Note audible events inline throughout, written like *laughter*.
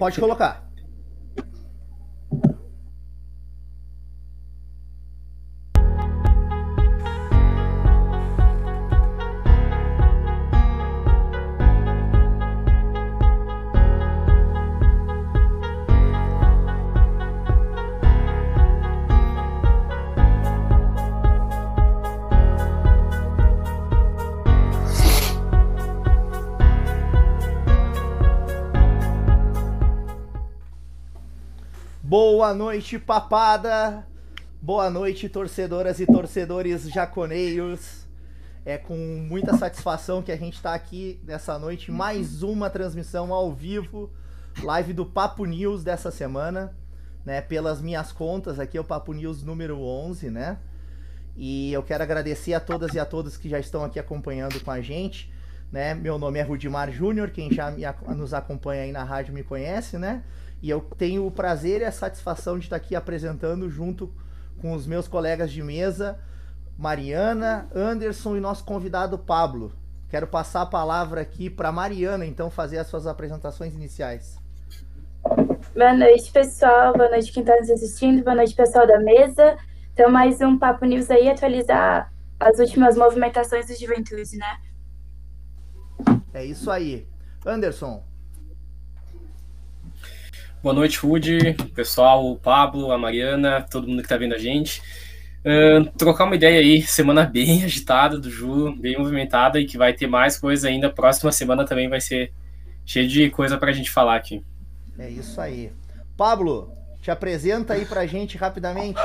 Pode colocar. Boa noite, papada. Boa noite, torcedoras e torcedores jaconeiros. É com muita satisfação que a gente está aqui nessa noite, mais uma transmissão ao vivo, live do Papo News dessa semana, né? Pelas minhas contas, aqui é o Papo News número 11, né? E eu quero agradecer a todas e a todos que já estão aqui acompanhando com a gente, né? Meu nome é Rudimar Júnior, quem já me, nos acompanha aí na rádio me conhece, né? E eu tenho o prazer e a satisfação de estar aqui apresentando junto com os meus colegas de mesa, Mariana, Anderson e nosso convidado Pablo. Quero passar a palavra aqui para Mariana, então, fazer as suas apresentações iniciais. Boa noite, pessoal. Boa noite quem está nos assistindo. Boa noite, pessoal da mesa. Então, mais um Papo News aí, atualizar as últimas movimentações do Juventude, né? É isso aí. Anderson, Boa noite, Rude, pessoal, o Pablo, a Mariana, todo mundo que está vendo a gente. Uh, trocar uma ideia aí, semana *laughs* bem agitada do Ju, bem movimentada e que vai ter mais coisa ainda. Próxima semana também vai ser cheio de coisa para a gente falar aqui. É isso aí. Pablo, te apresenta aí para a gente rapidamente.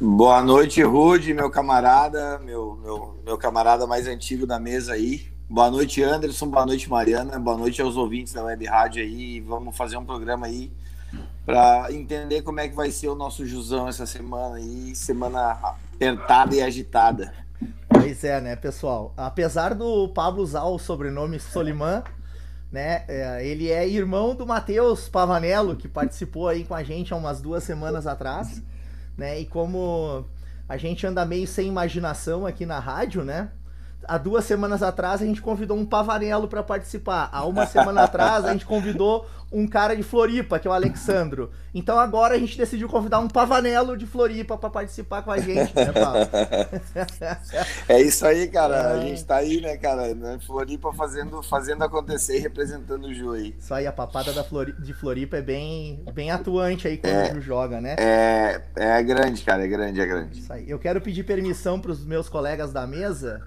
Boa noite, Rude, meu camarada, meu, meu, meu camarada mais antigo da mesa aí. Boa noite, Anderson. Boa noite, Mariana. Boa noite aos ouvintes da Web Rádio aí. Vamos fazer um programa aí para entender como é que vai ser o nosso Jusão essa semana aí, semana apertada e agitada. Pois é, né, pessoal? Apesar do Pablo usar o sobrenome Soliman, né, é, ele é irmão do Matheus Pavanello, que participou aí com a gente há umas duas semanas atrás, né? E como a gente anda meio sem imaginação aqui na rádio, né? Há duas semanas atrás a gente convidou um pavanelo para participar. Há uma semana atrás a gente convidou um cara de Floripa, que é o Alexandro. Então agora a gente decidiu convidar um pavanelo de Floripa para participar com a gente, né, Paulo? *laughs* é isso aí, cara. É. A gente tá aí, né, cara, né? Floripa fazendo, fazendo acontecer e representando o Ju aí. Isso aí, a papada da Flori de Floripa é bem, bem atuante aí quando é, o Ju joga, né? É, é grande, cara, é grande, é grande. Isso aí. Eu quero pedir permissão para os meus colegas da mesa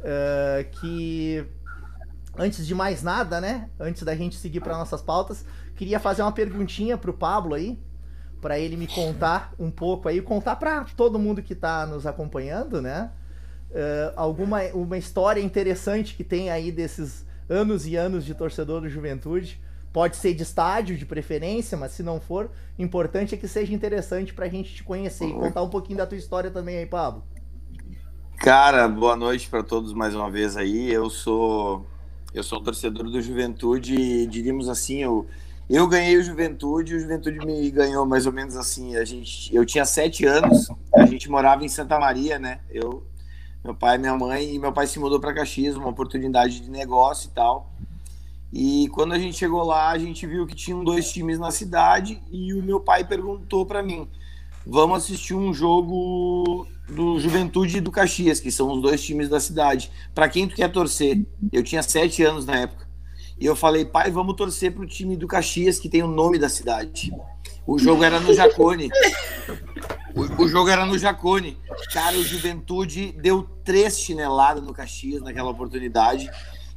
uh, que antes de mais nada, né? Antes da gente seguir para nossas pautas, queria fazer uma perguntinha pro Pablo aí, para ele me contar um pouco aí, contar para todo mundo que está nos acompanhando, né? Uh, alguma uma história interessante que tem aí desses anos e anos de torcedor do Juventude. Pode ser de estádio, de preferência, mas se não for, importante é que seja interessante para a gente te conhecer e contar um pouquinho da tua história também aí, Pablo. Cara, boa noite para todos mais uma vez aí. Eu sou eu sou torcedor do Juventude e diríamos assim, eu eu ganhei o Juventude, o Juventude me ganhou mais ou menos assim. A gente, eu tinha sete anos, a gente morava em Santa Maria, né? Eu, meu pai, minha mãe e meu pai se mudou para Caxias, uma oportunidade de negócio e tal. E quando a gente chegou lá, a gente viu que tinham dois times na cidade e o meu pai perguntou para mim: "Vamos assistir um jogo do Juventude e do Caxias, que são os dois times da cidade. Para quem tu quer torcer? Eu tinha sete anos na época. E eu falei, pai, vamos torcer pro time do Caxias, que tem o nome da cidade. O jogo era no Jacone. O, o, jogo era no Jacone. Cara, o Juventude deu três chineladas no Caxias naquela oportunidade.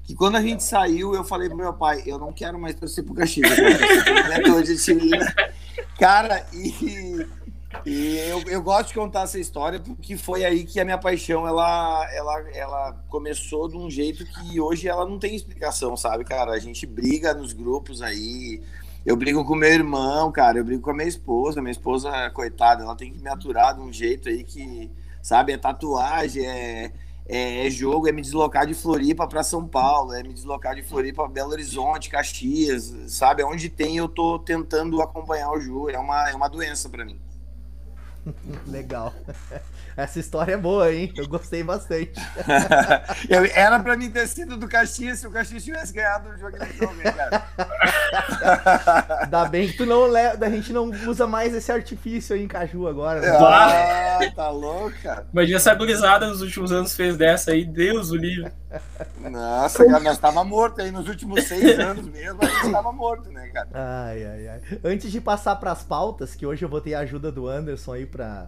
Que quando a gente saiu, eu falei pro meu pai, eu não quero mais torcer pro Caxias. Eu quero torcer pro Cara, e e eu, eu gosto de contar essa história porque foi aí que a minha paixão ela, ela, ela começou de um jeito que hoje ela não tem explicação, sabe, cara? A gente briga nos grupos aí. Eu brigo com meu irmão, cara. Eu brigo com a minha esposa. Minha esposa, coitada, ela tem que me aturar de um jeito aí que, sabe, é tatuagem, é, é, é jogo, é me deslocar de Floripa para São Paulo, é me deslocar de Floripa para Belo Horizonte, Caxias, sabe? Onde tem, eu tô tentando acompanhar o Ju. É uma, é uma doença para mim. *laughs* Legal. *laughs* Essa história é boa, hein? Eu gostei bastante. *laughs* Eu, era pra mim ter sido do Caxias se o Caxias tivesse ganhado o jogo eletrônico, cara. *laughs* Ainda bem que tu não leva, a gente não usa mais esse artifício aí em Caju agora. Né? Ah, tá louco, cara. Imagina essa gurizada nos últimos anos fez dessa aí, Deus o livre. Nossa, cara, nós tava morto aí nos últimos seis anos mesmo, a gente tava morto, né, cara? Ai, ai, ai. Antes de passar pras pautas, que hoje eu vou ter a ajuda do Anderson aí pra,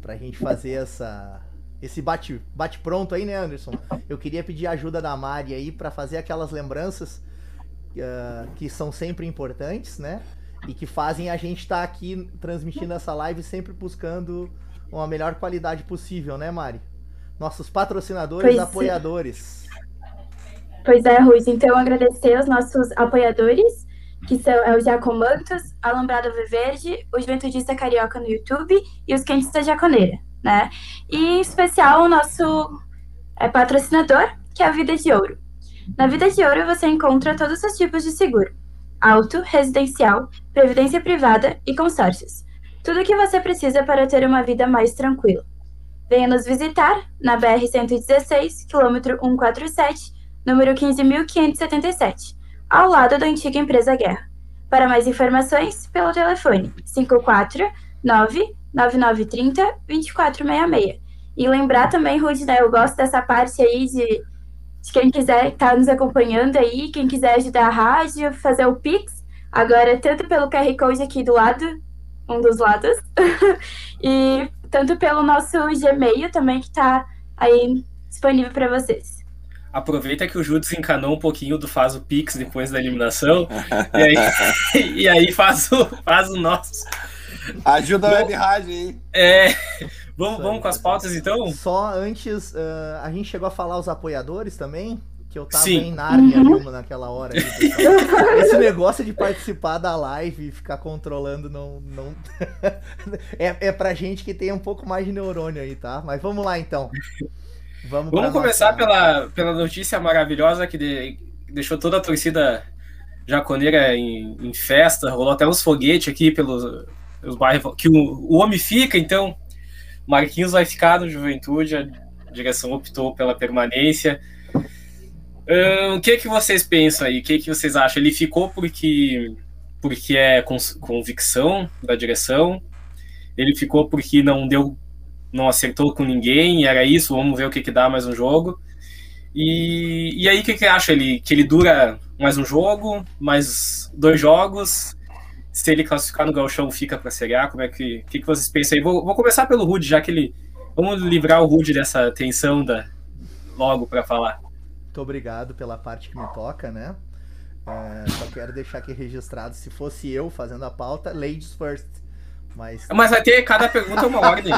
pra gente fazer essa, esse bate, bate pronto aí, né, Anderson? Eu queria pedir a ajuda da Mari aí para fazer aquelas lembranças uh, que são sempre importantes, né? E que fazem a gente estar tá aqui transmitindo essa live sempre buscando uma melhor qualidade possível, né, Mari? Nossos patrocinadores e apoiadores. Pois é, Ruiz. Então, agradecer aos nossos apoiadores, que são é o Jacomantos, a Lambrada Verde, o Juventudista Carioca no YouTube e os Quentes da Jaconeira né? E em especial o nosso é, patrocinador, que é a Vida de Ouro. Na Vida de Ouro você encontra todos os tipos de seguro: auto, residencial, previdência privada e consórcios. Tudo o que você precisa para ter uma vida mais tranquila. Venha nos visitar na BR-116, quilômetro 147, número 15.577, ao lado da antiga empresa Guerra. Para mais informações, pelo telefone 549 9930 2466. E lembrar também, Ruth, né, eu gosto dessa parte aí de, de quem quiser estar tá nos acompanhando aí, quem quiser ajudar a rádio, fazer o Pix, agora tanto pelo QR Code aqui do lado, um dos lados, *laughs* e tanto pelo nosso Gmail também, que está aí disponível para vocês. Aproveita que o Ju desencanou um pouquinho do faz o Pix depois da eliminação, e aí, *laughs* e aí faz, o, faz o nosso. Ajuda a web rádio aí. É. Vamos, vamos com as pautas então? Só antes, uh, a gente chegou a falar os apoiadores também, que eu tava Sim. em Nárnia uhum. naquela hora. Aí, Esse negócio de participar da live e ficar controlando não. não... *laughs* é, é pra gente que tem um pouco mais de neurônio aí, tá? Mas vamos lá então. Vamos, vamos começar nossa... pela, pela notícia maravilhosa que de, deixou toda a torcida jaconeira em, em festa, rolou até uns foguetes aqui pelos, os bairros, que o, o homem fica, então Marquinhos vai ficar no Juventude, a direção optou pela permanência. O que que vocês pensam aí? O que que vocês acham? Ele ficou porque porque é convicção da direção? Ele ficou porque não deu, não acertou com ninguém? Era isso? Vamos ver o que que dá mais um jogo. E, e aí o que que acha ele? Que ele dura mais um jogo, mais dois jogos? se ele classificar no Galchão, fica para Série A? Como é que, que, que vocês pensam aí? Vou, vou começar pelo Rude, já que ele. Vamos livrar o Rude dessa tensão da, logo para falar. Muito obrigado pela parte que me toca, né? É, só quero deixar aqui registrado, se fosse eu fazendo a pauta, ladies first. Mas, Mas vai ter cada pergunta uma ordem.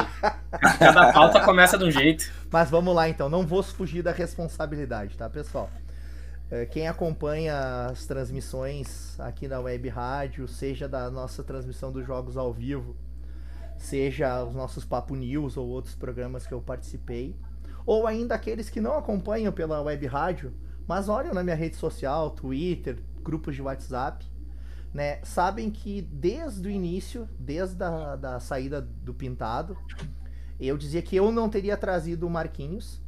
cada pauta começa de um jeito. Mas vamos lá então, não vou fugir da responsabilidade, tá, pessoal? É, quem acompanha as transmissões aqui na Web Rádio, seja da nossa transmissão dos jogos ao vivo, seja os nossos Papo News ou outros programas que eu participei, ou ainda aqueles que não acompanham pela Web Rádio, mas olham na minha rede social, Twitter, grupos de WhatsApp, né, sabem que desde o início, desde a da saída do Pintado, eu dizia que eu não teria trazido o Marquinhos,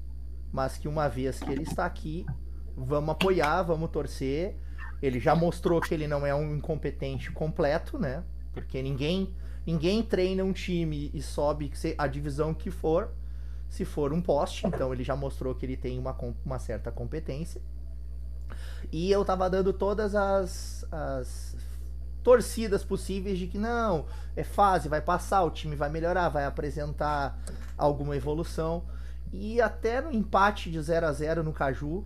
mas que uma vez que ele está aqui, vamos apoiar, vamos torcer. Ele já mostrou que ele não é um incompetente completo, né? Porque ninguém ninguém treina um time e sobe a divisão que for, se for um poste. Então ele já mostrou que ele tem uma, uma certa competência. E eu tava dando todas as, as torcidas possíveis de que não, é fase, vai passar, o time vai melhorar, vai apresentar alguma evolução. E até no empate de 0 a 0 no Caju,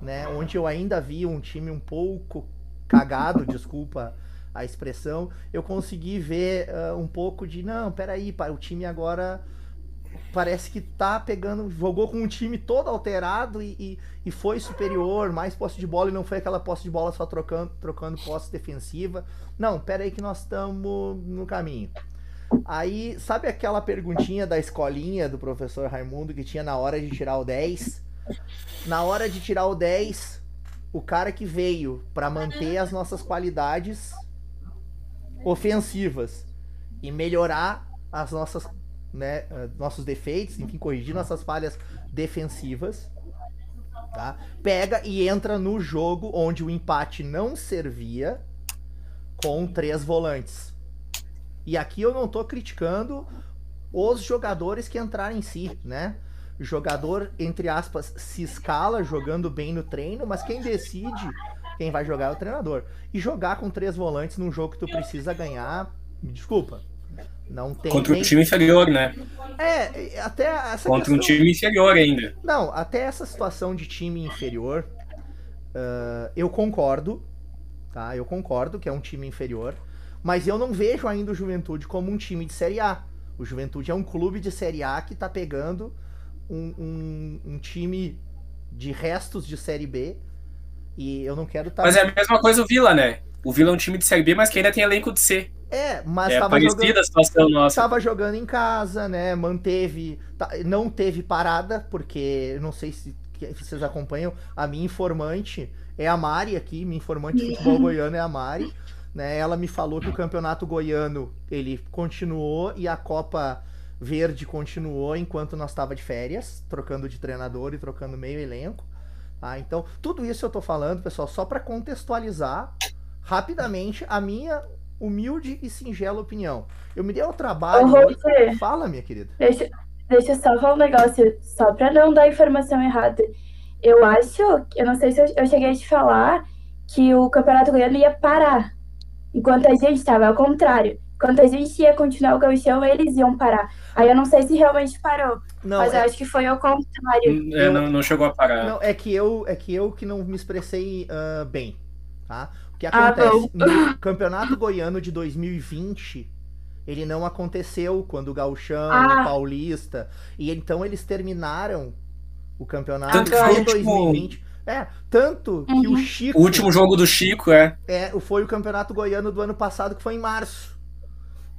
né? Onde eu ainda vi um time um pouco cagado, *laughs* desculpa a expressão, eu consegui ver uh, um pouco de não, peraí, o time agora parece que tá pegando, jogou com um time todo alterado e, e, e, foi superior, mais posse de bola e não foi aquela posse de bola só trocando, trocando posse defensiva. Não, pera aí que nós estamos no caminho. Aí, sabe aquela perguntinha da escolinha do professor Raimundo que tinha na hora de tirar o 10? na hora de tirar o 10, o cara que veio para manter as nossas qualidades ofensivas e melhorar as nossas, né, nossos defeitos, enfim, corrigir nossas falhas defensivas, tá? Pega e entra no jogo onde o empate não servia, com três volantes. E aqui eu não tô criticando os jogadores que entraram em si, né? O jogador, entre aspas, se escala jogando bem no treino, mas quem decide quem vai jogar é o treinador. E jogar com três volantes num jogo que tu precisa ganhar, me desculpa. Não tem Contra nem... um time inferior, né? É, até essa Contra questão... um time inferior ainda. Não, até essa situação de time inferior, uh, eu concordo, tá? Eu concordo que é um time inferior, mas eu não vejo ainda o Juventude como um time de Série A. O Juventude é um clube de Série A que tá pegando um, um, um time de restos de Série B e eu não quero estar. Tá... Mas é a mesma coisa o Vila, né? O Vila é um time de Série B, mas que ainda tem elenco de C. É, mas é tava jogando, a situação nossa. Tava jogando em casa, né? Manteve. Tá, não teve parada, porque não sei se vocês acompanham. A minha informante é a Mari aqui, minha informante de futebol *laughs* goiano é a Mari. Né? Ela me falou que o campeonato goiano ele continuou e a Copa Verde continuou enquanto nós estava de férias, trocando de treinador e trocando meio elenco. Ah, então, tudo isso eu tô falando, pessoal, só para contextualizar rapidamente a minha humilde e singela opinião. Eu me dei ao trabalho. Ô, Fala, minha querida. Deixa, deixa eu só falar um negócio, só para não dar informação errada. Eu acho, eu não sei se eu, eu cheguei a te falar que o Campeonato Goiano ia parar. Enquanto a gente estava ao contrário. Enquanto a gente ia continuar o gauchão, eles iam parar. Aí eu não sei se realmente parou. Não, mas é... eu acho que foi ao contrário. É, não, não chegou a parar. Não, é que eu, é que eu que não me expressei uh, bem. Tá? O que acontece ah, *laughs* no Campeonato Goiano de 2020, ele não aconteceu quando o Gauchão, ah. o Paulista. E então eles terminaram o campeonato ah, em 2020. É, tanto que Uhum. o Chico. O último jogo do Chico, é. É, foi o campeonato goiano do ano passado, que foi em março.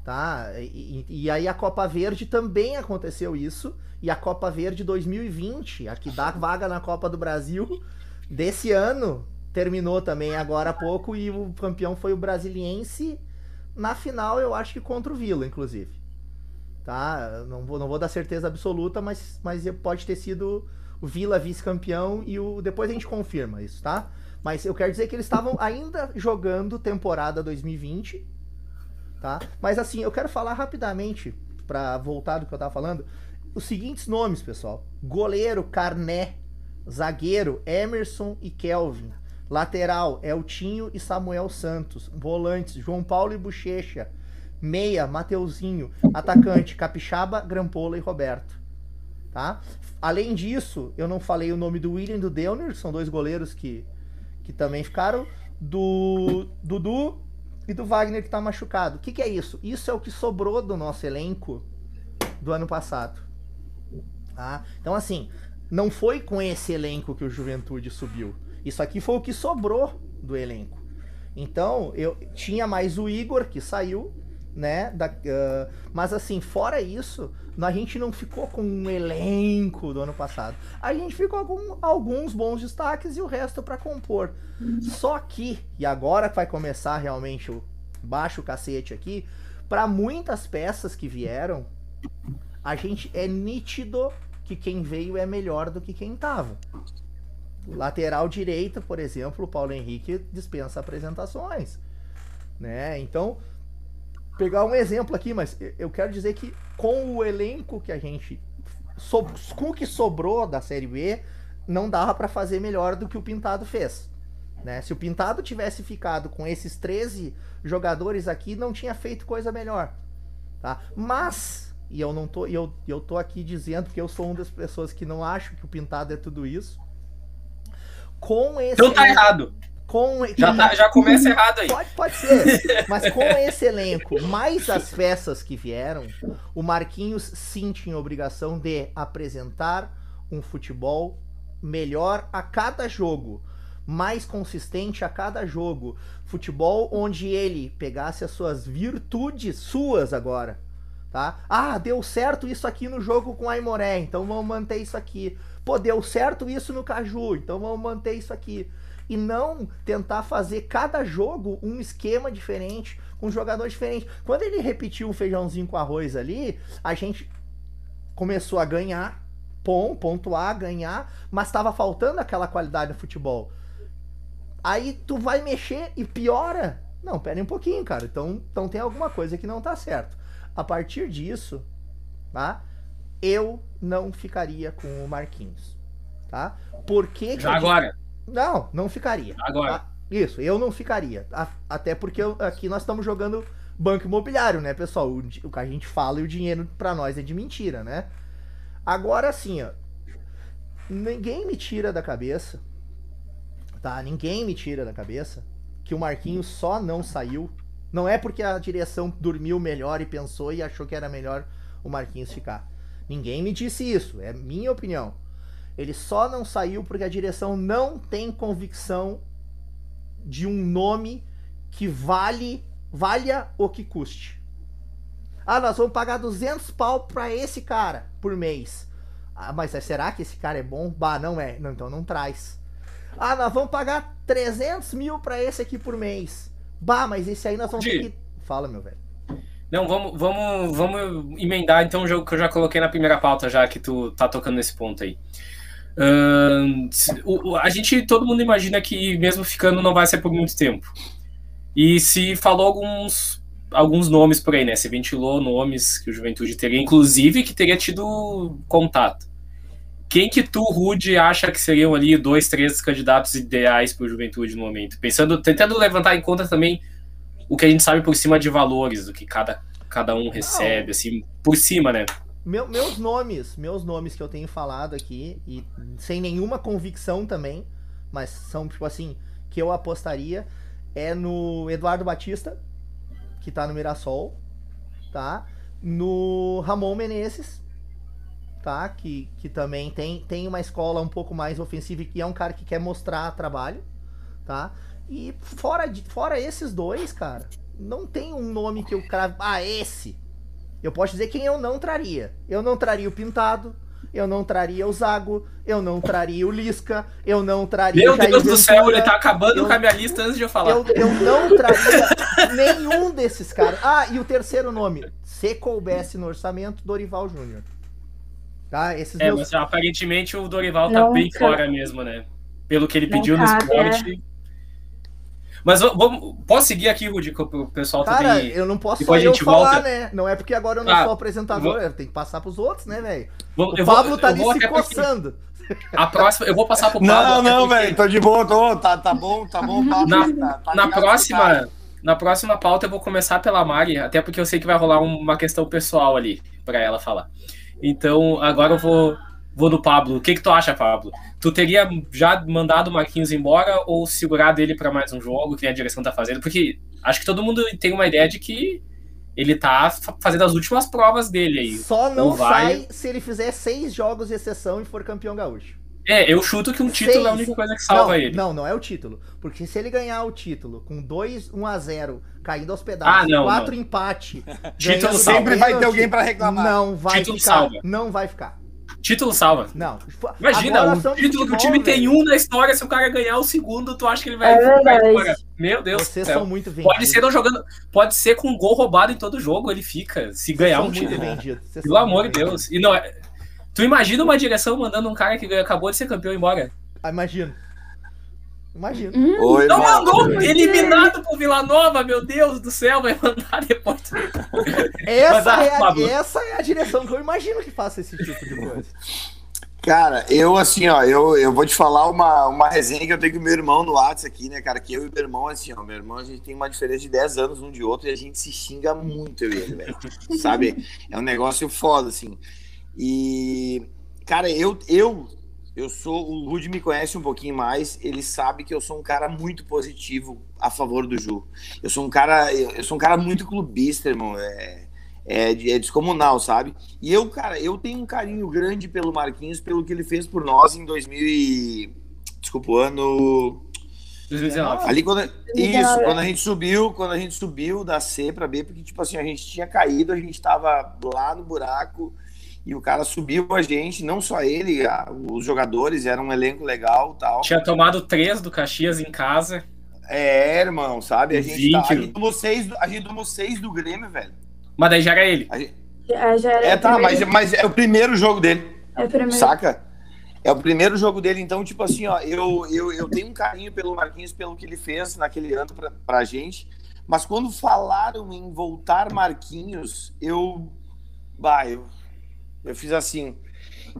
Tá? E, e aí a Copa Verde também aconteceu isso. E a Copa Verde 2020, a que dá vaga na Copa do Brasil, desse ano, terminou também agora há pouco. E o campeão foi o Brasiliense. Na final, eu acho que contra o Vila, inclusive. Tá? Não vou, não vou dar certeza absoluta, mas, mas pode ter sido o Vila vice-campeão e o depois a gente confirma isso, tá? Mas eu quero dizer que eles estavam ainda jogando temporada 2020, tá? Mas assim, eu quero falar rapidamente para voltar do que eu tava falando, os seguintes nomes, pessoal: goleiro Carné, zagueiro Emerson e Kelvin, lateral Eltinho e Samuel Santos, volantes João Paulo e Bochecha, meia Mateuzinho, atacante Capixaba, Grampola e Roberto, tá? Além disso, eu não falei o nome do William e do Deuner, são dois goleiros que, que também ficaram. Do Dudu e do Wagner que tá machucado. O que, que é isso? Isso é o que sobrou do nosso elenco do ano passado. Tá? Então, assim, não foi com esse elenco que o Juventude subiu. Isso aqui foi o que sobrou do elenco. Então, eu tinha mais o Igor, que saiu, né? Da, uh, mas assim, fora isso, a gente não ficou com um elenco do ano passado. A gente ficou com alguns bons destaques e o resto para compor. Só que, e agora que vai começar realmente o baixo cacete aqui, para muitas peças que vieram, a gente é nítido que quem veio é melhor do que quem tava. Lateral direita, por exemplo, o Paulo Henrique dispensa apresentações, né? Então, pegar um exemplo aqui, mas eu quero dizer que com o elenco que a gente. Com o que sobrou da Série B, não dava para fazer melhor do que o Pintado fez. Né? Se o Pintado tivesse ficado com esses 13 jogadores aqui, não tinha feito coisa melhor. Tá? Mas, e eu não tô, eu, eu tô aqui dizendo que eu sou uma das pessoas que não acho que o Pintado é tudo isso. Com esse. Então tá errado com já, tá, já começa errado aí. Pode, pode ser. Mas com *laughs* esse elenco, mais as peças que vieram, o Marquinhos sim tinha obrigação de apresentar um futebol melhor a cada jogo, mais consistente a cada jogo, futebol onde ele pegasse as suas virtudes suas agora, tá? Ah, deu certo isso aqui no jogo com a Aimoré, então vamos manter isso aqui. Pô, deu certo isso no Caju, então vamos manter isso aqui e não tentar fazer cada jogo um esquema diferente, com um jogador diferente. Quando ele repetiu um feijãozinho com arroz ali, a gente começou a ganhar, pom, pontuar, ganhar, mas estava faltando aquela qualidade no futebol. Aí tu vai mexer e piora. Não, pera um pouquinho, cara. Então, então tem alguma coisa que não tá certo. A partir disso, tá? Eu não ficaria com o Marquinhos, tá? Por que, que Já agora. digo- Não, não ficaria. Agora. tá? Isso, eu não ficaria. Até porque eu- aqui nós estamos jogando banco imobiliário, né, pessoal? O, que a gente fala e o dinheiro pra nós é de mentira, né? Agora sim, ó. Ninguém me tira da cabeça, tá? Ninguém me tira da cabeça que o Marquinhos só não saiu. Não é porque a direção dormiu melhor e pensou e achou que era melhor o Marquinhos ficar. Ninguém me disse isso, é minha opinião. Ele só não saiu porque a direção não tem convicção de um nome que vale valha o que custe. Ah, nós vamos pagar 200 pau pra esse cara por mês. Ah, mas será que esse cara é bom? Bah, não é. Não, então não traz. Ah, nós vamos pagar 300 mil pra esse aqui por mês. Bah, mas esse aí nós vamos ter que... Fala, meu velho. Não, vamos, vamos, vamos emendar então o jogo que eu já coloquei na primeira pauta, já que tu tá tocando nesse ponto aí. O- a gente, todo mundo imagina que mesmo ficando não vai ser por muito tempo. E se falou alguns, alguns nomes por aí, né? Se ventilou nomes que o Juventude teria, inclusive que teria tido contato. Quem que tu, Rude, acha que seriam ali dois, três candidatos ideais para o Juventude no momento? Pensando, tentando levantar em conta também o que a gente sabe por cima de valores, do que cada, cada um recebe, assim, por cima, né? Meu- meus nomes, meus nomes que eu tenho falado aqui, e sem nenhuma convicção também, mas são, tipo assim, que eu apostaria, é no Eduardo Batista, que tá no Mirassol, tá? No Ramon Menezes, tá? Que, que também tem, tem uma escola um pouco mais ofensiva e que é um cara que quer mostrar trabalho, tá? E fora, de, fora esses dois, cara, não tem um nome que eu cravo. Ah, esse! Eu posso dizer quem eu não traria. Eu não traria o Pintado, eu não traria o Zago, eu não traria o Lisca, eu não traria Meu o Jair Deus do céu, ele tá acabando eu- com a minha lista antes de eu falar. eu, eu não traria nenhum desses caras. Ah, e o terceiro nome, se coubesse no orçamento, Dorival Júnior. Tá? Esses É, meus... mas aparentemente o Dorival tá Não, bem cara. fora mesmo, né? Pelo que ele Não pediu no cabe, esporte. Mas vamos, posso seguir aqui, Rudy, que o pessoal Cara, também. eu não posso só a eu gente falar, volta. né? Não é porque agora eu não Ah, sou apresentador, vou- eu tenho que passar pros outros, né, velho? O eu vou- Pablo tá ali se até porque coçando. A próxima, eu vou passar pro Pablo. Não, não, porque velho, tô de boa, tô, tá, tá bom, tá bom. Tá, Na- tá, tá Na tá. próxima, na próxima pauta eu vou começar pela Mari, até porque eu sei que vai rolar uma questão pessoal ali pra ela falar. Então, agora eu vou, vou no Pablo. O que que tu acha, Pablo? Tu teria já mandado o Marquinhos embora ou segurado ele pra mais um jogo que a direção tá fazendo? Porque acho que todo mundo tem uma ideia de que ele tá fa- fazendo as últimas provas dele aí. Só não vai- sai se ele fizer seis jogos de exceção e for campeão gaúcho. É, eu chuto que um título é a Seis. única coisa que salva não, ele. Não, não é o título. Porque se ele ganhar o título com 2, 1 a 0 caindo aos pedaços, Ah, não, quatro não. empate, Título. Sempre vai ter alguém pra reclamar. Não vai Título ficar. salva. Não vai ficar. Título salva. Não. Imagina, de título que o time tem um na história, se o cara ganhar o segundo, tu acha que ele vai, É embora? Meu Deus Vocês são muito vendidos. Pode ser não jogando. Pode ser com um gol roubado em todo jogo, ele fica. Se ganhar são um título. Vocês Pelo amor de. Deus. E não é. Tu imagina uma direção mandando um cara que acabou de ser campeão embora? Ah, imagino. Imagino. Hum, Oi, Não mandou! Eliminado por Vila Nova, meu Deus do céu, vai mandar depois. Essa, é a, Pablo. essa é a direção que eu imagino que faça esse tipo de coisa. Cara, eu assim, ó, eu, eu vou te falar uma, uma resenha que eu tenho com o meu irmão no WhatsApp aqui, né, cara? Que eu e meu irmão, assim, ó, meu irmão, a gente tem uma diferença de 10 anos um de outro e a gente se xinga muito, eu e ele, velho. Sabe? É um negócio foda, assim. E, cara, eu, eu, eu sou, o Rude me conhece um pouquinho mais, ele sabe que eu sou um cara muito positivo a favor do Ju. Eu sou um cara, eu, sou um cara muito clubista, irmão. É, é, é descomunal, sabe? E eu, cara, eu tenho um carinho grande pelo Marquinhos, pelo que ele fez por nós em 2000 e... Desculpa, o ano... 2019. Ali quando... 2019. Isso, quando a gente subiu, quando a gente subiu da C pra B, porque, tipo assim, a gente tinha caído, a gente tava lá no buraco e o cara subiu a gente, não só ele, a- os jogadores, era um elenco legal tal. Tinha tomado três do Caxias em casa. É, irmão, sabe? A gente, tá, a 20. gente tomou seis, do- a gente tomou seis do Grêmio, velho. Mas daí já era ele. A gente- já- já era É, tá, mas, mas é o primeiro jogo dele. É o primeiro. Saca? É o primeiro jogo dele, então, tipo assim, ó, eu, eu, eu tenho um carinho pelo Marquinhos, pelo que ele fez naquele ano pra, pra gente, Mas quando falaram em voltar Marquinhos, eu. Bah, eu, eu fiz assim.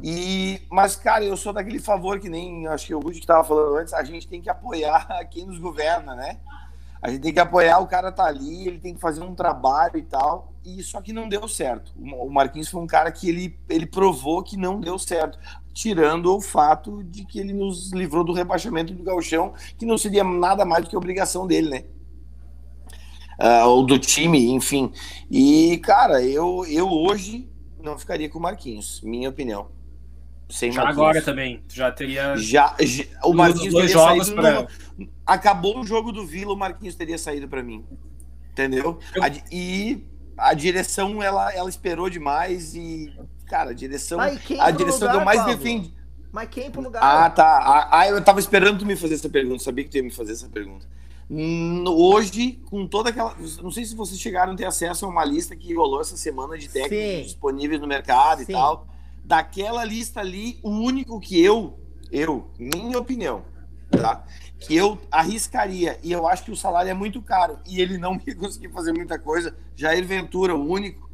E, mas, cara, eu sou daquele favor que nem acho que o Rudy que estava falando antes, a gente tem que apoiar *laughs* quem nos governa, né? A gente tem que apoiar, o cara tá ali, ele tem que fazer um trabalho e tal. E só que não deu certo. O Marquinhos foi um cara que ele, ele provou que não deu certo, tirando o fato de que ele nos livrou do rebaixamento do Galchão, que não seria nada mais do que obrigação dele, né? Uh, ou do time, enfim. E, cara, eu, eu hoje não ficaria com o Marquinhos, minha opinião. Sem já Marquinhos. agora também, já teria. Já, já o Marquinhos saído. Pra... No, acabou o jogo do Vila, o Marquinhos teria saído para mim. Entendeu? Eu... A, e a direção, ela, ela esperou demais e, cara, a direção. a direção lugar, deu mais defende. Mas quem pro lugar? Ah, tá. Ah, eu tava esperando tu me fazer essa pergunta, sabia que tu ia me fazer essa pergunta. Hoje, com toda aquela. Não sei se vocês chegaram a ter acesso a uma lista que rolou essa semana de técnicos Sim. disponíveis no mercado Sim. e tal. Daquela lista ali, o único que eu, eu, minha opinião, tá? Que eu arriscaria, e eu acho que o salário é muito caro, e ele não *laughs* me conseguir fazer muita coisa. Jair Ventura, o único,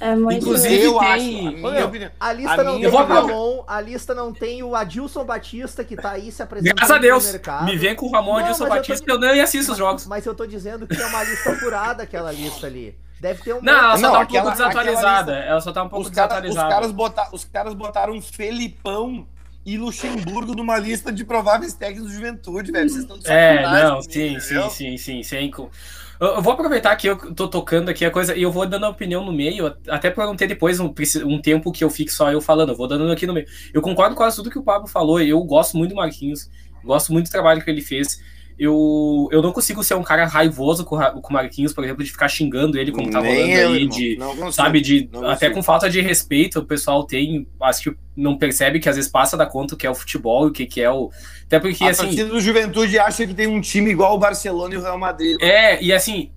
é muito Inclusive, eu tem... acho. A, minha, a lista a não tem o Ramon, a lista não tem o Adilson Batista, que tá aí se apresentando Graças a Deus. mercado. Me vem com o Ramon Adilson Batista, eu, tô... eu nem assisto os jogos. Mas eu tô dizendo que é uma lista furada aquela lista ali. Deve ter um. Não, ela só não, tá um aquela, pouco desatualizada. Ela só tá um pouco os desatualizada. Cara, os, caras botar, os caras botaram um Felipão e Luxemburgo numa lista de prováveis técnicos de juventude, velho. Vocês estão de É, não, sim, sim, sim, sim, sim. Eu vou aproveitar que eu tô tocando aqui a coisa e eu vou dando a opinião no meio, até para não ter depois um, um, tempo que eu fique só eu falando, eu vou dando aqui no meio. Eu concordo com quase tudo que o Pablo falou, eu gosto muito do Marquinhos, gosto muito do trabalho que ele fez eu, eu não consigo ser um cara raivoso com, com o Marquinhos, por exemplo, de ficar xingando ele como tá rolando eu, aí, de, não, sabe, de até com falta de respeito, o pessoal tem, acho que não percebe que às vezes passa da conta o que é o futebol o que, que é o. Até porque a assim. A do Juventude acha que tem um time igual o Barcelona e o Real Madrid. É, e assim,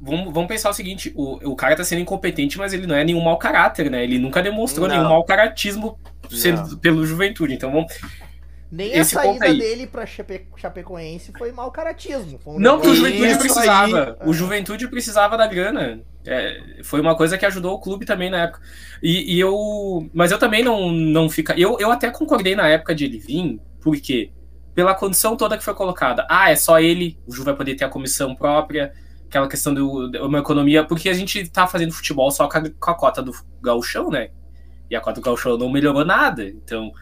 Vamos, vamos pensar o seguinte: o, o cara tá sendo incompetente, mas ele não é nenhum mau caráter, né? Ele nunca demonstrou não. nenhum mau caratismo sendo, pelo juventude. Então vamos, nem Esse a saída dele pra Chape... Chapecoense foi mau caratismo. Um não, que o Juventude precisava. Aí. O Juventude precisava da grana. É, foi uma coisa que ajudou o clube também na época. E, e, eu. Mas eu também não, não fica. Eu, eu até concordei na época de ele vir, porque pela condição toda que foi colocada. Ah, é só ele, o Ju vai poder ter a comissão própria, aquela questão de uma economia, porque a gente tá fazendo futebol só com a, com a cota do gauchão, né? E a cota do gauchão não melhorou nada. Então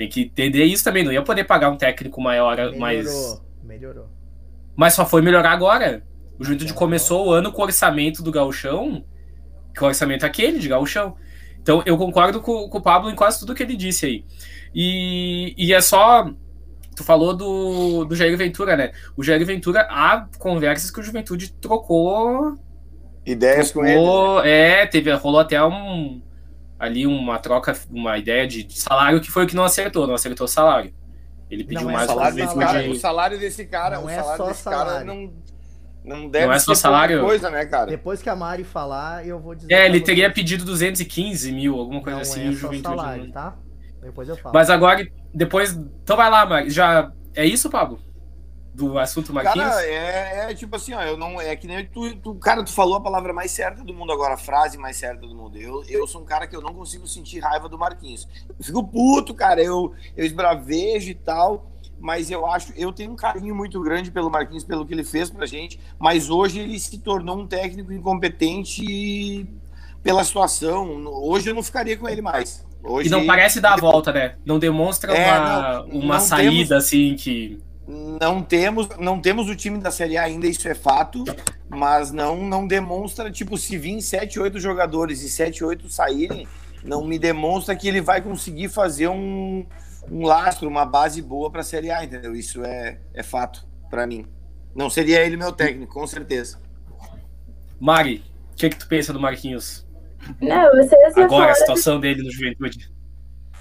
tem que entender isso também. Não ia poder pagar um técnico maior, melhorou, mais. Melhorou. Mas só foi melhorar agora. O Juventude começou o ano com o orçamento do Gauchão, que o orçamento é aquele de Gauchão. Então eu concordo com, com, o Pablo em quase tudo que ele disse aí. E, e é só. Tu falou do, do Jair Ventura, né? O Jair Ventura, há conversas que o Juventude trocou. Ideias trocou, com ele. Né? É, teve, rolou até um, ali uma troca, uma ideia de, salário que foi o que não acertou, não acertou o salário. Ele pediu não é mais é salário desse cara, O salário desse cara, não o é salário desse salário. cara não, não deve não é só salário. coisa, né, cara? Depois que a Mari falar, eu vou dizer. É, ele teria vocês. pedido 215 mil, alguma coisa não assim. É só salário, tá? Depois eu falo. Mas agora, depois. Então vai lá, Mari. Já. É isso, Pablo? Do assunto Marquinhos? Cara, é, é, tipo assim, ó, eu não, é que nem tu, tu, cara, tu falou a palavra mais certa do mundo agora, a frase mais certa do mundo. Eu, eu sou um cara que eu não consigo sentir raiva do Marquinhos. Eu fico puto, cara, eu, eu esbravejo e tal, mas eu acho, eu tenho um carinho muito grande pelo Marquinhos, pelo que ele fez pra gente, mas hoje ele se tornou um técnico incompetente pela situação. Hoje eu não ficaria com ele mais. Hoje, e não parece dar a volta, né? Não demonstra é, uma, não, uma não saída temos... assim que não temos, não temos o time da Série A ainda, isso é fato, mas não não demonstra, tipo, se vir 7, 8 jogadores e 7, 8 saírem, não me demonstra que ele vai conseguir fazer um, um lastro, uma base boa para a Série A, entendeu? Isso é, é fato para mim. Não seria ele meu técnico, com certeza. Mari, o que, que tu pensa do Marquinhos? Não, vocês Agora, a situação dele no Juventude.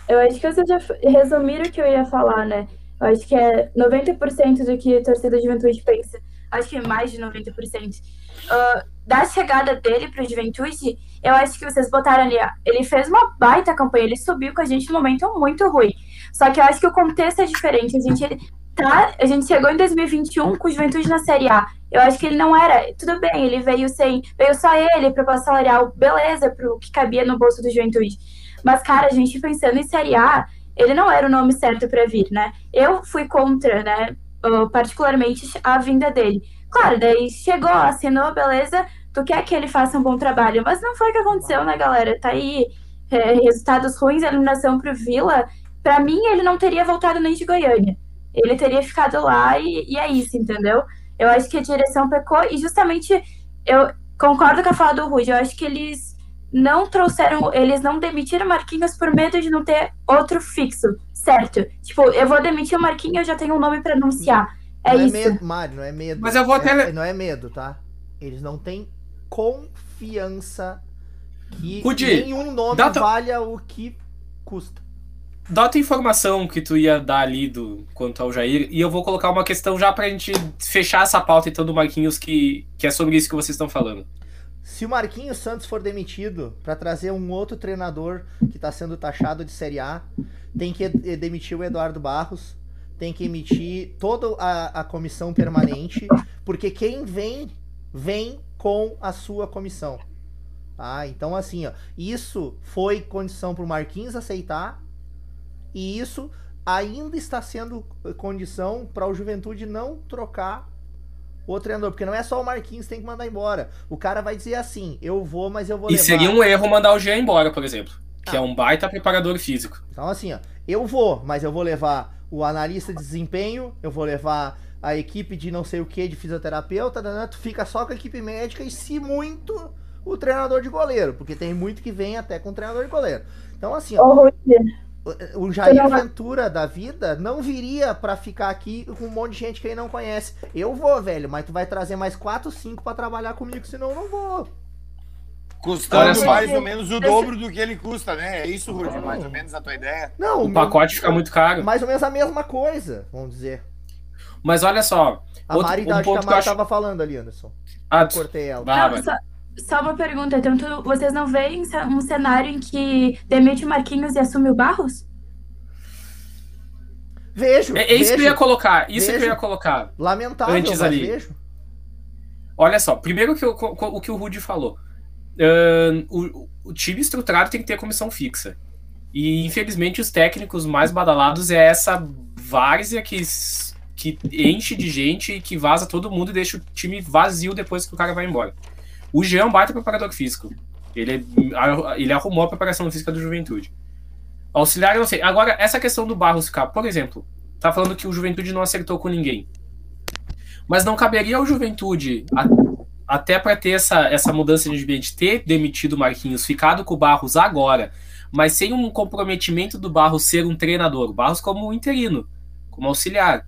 Eu acho que vocês já resumiram o que eu ia falar, né? Eu acho que é 90% do que a torcida da Juventude pensa. Acho que é mais de 90%. Uh, da chegada dele para o Juventude, eu acho que vocês botaram ali. Ele fez uma baita campanha, ele subiu com a gente num momento muito ruim. Só que eu acho que o contexto é diferente. A gente tá, a gente chegou em 2021 com o Juventude na Série A. Eu acho que ele não era. Tudo bem, ele veio sem. Veio só ele, proposta salarial, beleza, pro que cabia no bolso do Juventude. Mas, cara, a gente pensando em Série A, ele não era o nome certo para vir, né? Eu fui contra, né? Particularmente a vinda dele. Claro, daí chegou, assinou, beleza. Tu quer que ele faça um bom trabalho, mas não foi o que aconteceu, né, galera? Tá aí é, resultados ruins, eliminação pro Vila. Para mim, ele não teria voltado nem de Goiânia. Ele teria ficado lá e, e é isso, entendeu? Eu acho que a direção pecou e justamente eu concordo com a fala do Rui. Eu acho que eles não trouxeram, eles não demitiram Marquinhos por medo de não ter outro fixo, certo? Tipo, eu vou demitir o Marquinhos, eu já tenho um nome para anunciar. É não isso. É medo, Mário, não é medo. Mas eu vou até. É, não é medo, tá? Eles não têm confiança que Rudy, nenhum nome data... valha o que custa. Dá outra informação que tu ia dar ali do, quanto ao Jair, e eu vou colocar uma questão já pra gente fechar essa pauta então do Marquinhos, que, que é sobre isso que vocês estão falando. Se o Marquinhos Santos for demitido para trazer um outro treinador que está sendo taxado de Série A, tem que demitir o Eduardo Barros, tem que emitir toda a, a comissão permanente, porque quem vem, vem com a sua comissão. Ah, então assim, ó, isso foi condição para o Marquinhos aceitar e isso ainda está sendo condição para o Juventude não trocar o treinador, porque não é só o Marquinhos que tem que mandar embora. O cara vai dizer assim: eu vou, mas eu vou e levar. E seria um erro mandar o Jean embora, por exemplo, que ah. é um baita preparador físico. Então, assim, ó, eu vou, mas eu vou levar o analista de desempenho, eu vou levar a equipe de não sei o que, de fisioterapeuta, né? tu fica só com a equipe médica e, se muito, o treinador de goleiro, porque tem muito que vem até com o treinador de goleiro. Então, assim, ó. Oh, o Jair Ventura da vida não viria para ficar aqui com um monte de gente que ele não conhece. Eu vou, velho, mas tu vai trazer mais 4, 5 para trabalhar comigo, senão eu não vou. Custando mais ou menos o dobro do que ele custa, né? É isso, Rudy, mais ou menos a tua ideia? Não, o pacote fica muito caro. Mais ou menos a mesma coisa, vamos dizer. Mas olha só. A outro, Mari, um acho que a Mari acho... tava falando ali, Anderson. Ah, eu cortei ela. Não, só, só, uma pergunta, então tu, vocês não veem um cenário em que demite o Marquinhos e assume o Barros? Vejo. É, é isso vejo, que eu ia colocar. Isso vejo. que eu ia colocar. Lamentável, antes ali. vejo. Olha só, primeiro que eu, o que o Rudy falou. Uh, o, o, time estruturado tem que ter comissão fixa. E infelizmente os técnicos mais badalados é essa várzea que, que enche de gente e que vaza todo mundo e deixa o time vazio depois que o cara vai embora. O Jean é um baita preparador físico. Ele, ele arrumou a preparação física do Juventude. Auxiliar, eu não sei. Agora, essa questão do Barros ficar, por exemplo, tá falando que o Juventude não acertou com ninguém. Mas não caberia ao Juventude, a, até para ter essa, essa mudança de ambiente, ter demitido o Marquinhos, ficado com o Barros agora, mas sem um comprometimento do Barros ser um treinador. O Barros como interino, como auxiliar.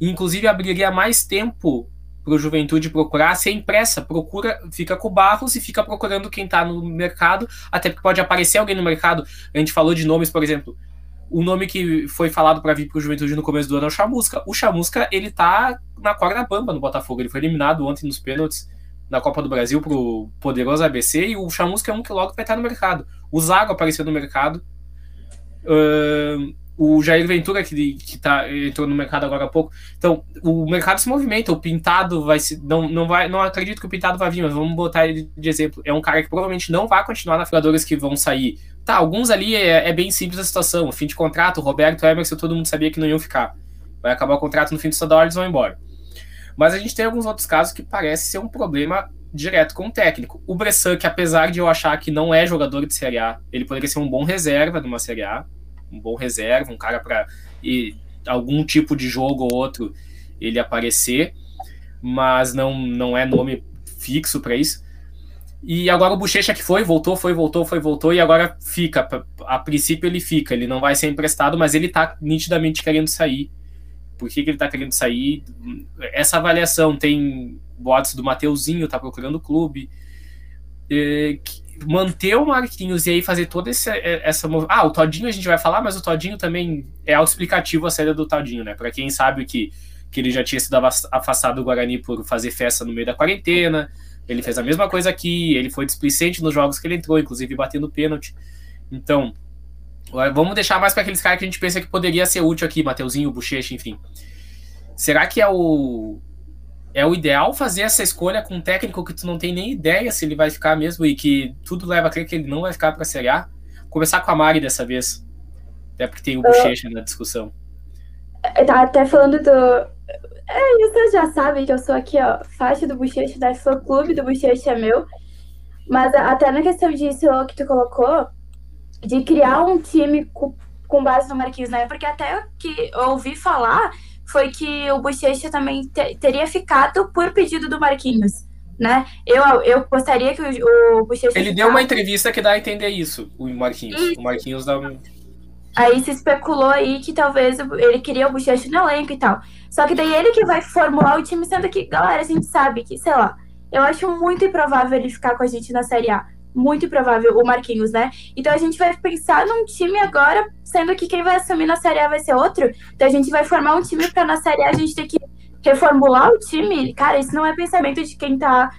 Inclusive, abriria mais tempo para o Juventude procurar, sem pressa, procura, fica com o Barros e fica procurando quem está no mercado, até porque pode aparecer alguém no mercado. A gente falou de nomes, por exemplo, o nome que foi falado para vir para o Juventude no começo do ano é o Chamusca. O Chamusca, ele tá na corda bamba no Botafogo, ele foi eliminado ontem nos pênaltis na Copa do Brasil pro poderoso ABC e o Chamusca é um que logo vai estar no mercado. O Zago apareceu no mercado. Uh, o Jair Ventura, que, que tá, entrou no mercado agora há pouco. Então, o mercado se movimenta, o Pintado vai se. Não, não, vai, não acredito que o Pintado vai vir, mas vamos botar ele de exemplo. É um cara que provavelmente não vai continuar na Filadores que vão sair. Tá, alguns ali é, é, bem simples a situação. Fim de contrato, Roberto Emerson, todo mundo sabia que não iam ficar. Vai acabar o contrato no fim do estadual, eles vão embora. Mas a gente tem alguns outros casos que parece ser um problema direto com o técnico. O Bressan, que apesar de eu achar que não é jogador de Série A, ele poderia ser um bom reserva numa Série A um bom reserva, um cara para algum tipo de jogo ou outro ele aparecer, mas não, não é nome fixo para isso. E agora o Bochecha que foi, voltou, foi, voltou, foi, voltou, e agora fica. A princípio ele fica, ele não vai ser emprestado, mas ele tá nitidamente querendo sair. Por que, que ele tá querendo sair? Essa avaliação tem boatos do Mateuzinho, tá procurando o clube. É, manter o Marquinhos e aí fazer toda essa, é, essa. Ah, o Todinho a gente vai falar, mas o Todinho também é autoexplicativo a saída do Todinho, né? Para quem sabe que, que ele já tinha sido afastado do Guarani por fazer festa no meio da quarentena. Ele fez a mesma coisa aqui, ele foi displicente nos jogos que ele entrou, inclusive batendo pênalti. Então, vamos deixar mais para aqueles caras que a gente pensa que poderia ser útil aqui, Mateuzinho, Bochecha, enfim. será que é o é o ideal fazer essa escolha com um técnico que tu não tem nem ideia se ele vai ficar mesmo e que tudo leva a crer que ele não vai ficar para Série A? Começar com a Mari dessa vez. Até porque tem o Bochecha na discussão. Tá até falando do. É, vocês já sabem que eu sou aqui, ó, faixa do Bochecha, da fã clube do Bochecha é meu. Mas até na questão disso que tu colocou, de criar um time com, com base no Marquinhos, né? Porque até que eu ouvi falar foi que o Bochecha também te, teria ficado por pedido do Marquinhos, né? Eu, eu gostaria que o, o Bochecha... Ele ficasse... deu uma entrevista que dá a entender isso, o Marquinhos. Isso. O Marquinhos dá... Aí se especulou aí que talvez ele queria o Bochecha no elenco e tal. Só que daí ele que vai formular o time, sendo que, galera, a gente sabe que, sei lá, eu acho muito improvável ele ficar com a gente na Série A muito improvável, o Marquinhos, né? Então a gente vai pensar num time agora, sendo que quem vai assumir na Série A vai ser outro. Então a gente vai formar um time para na Série A a gente ter que reformular o time. Cara, isso não é pensamento de quem tá,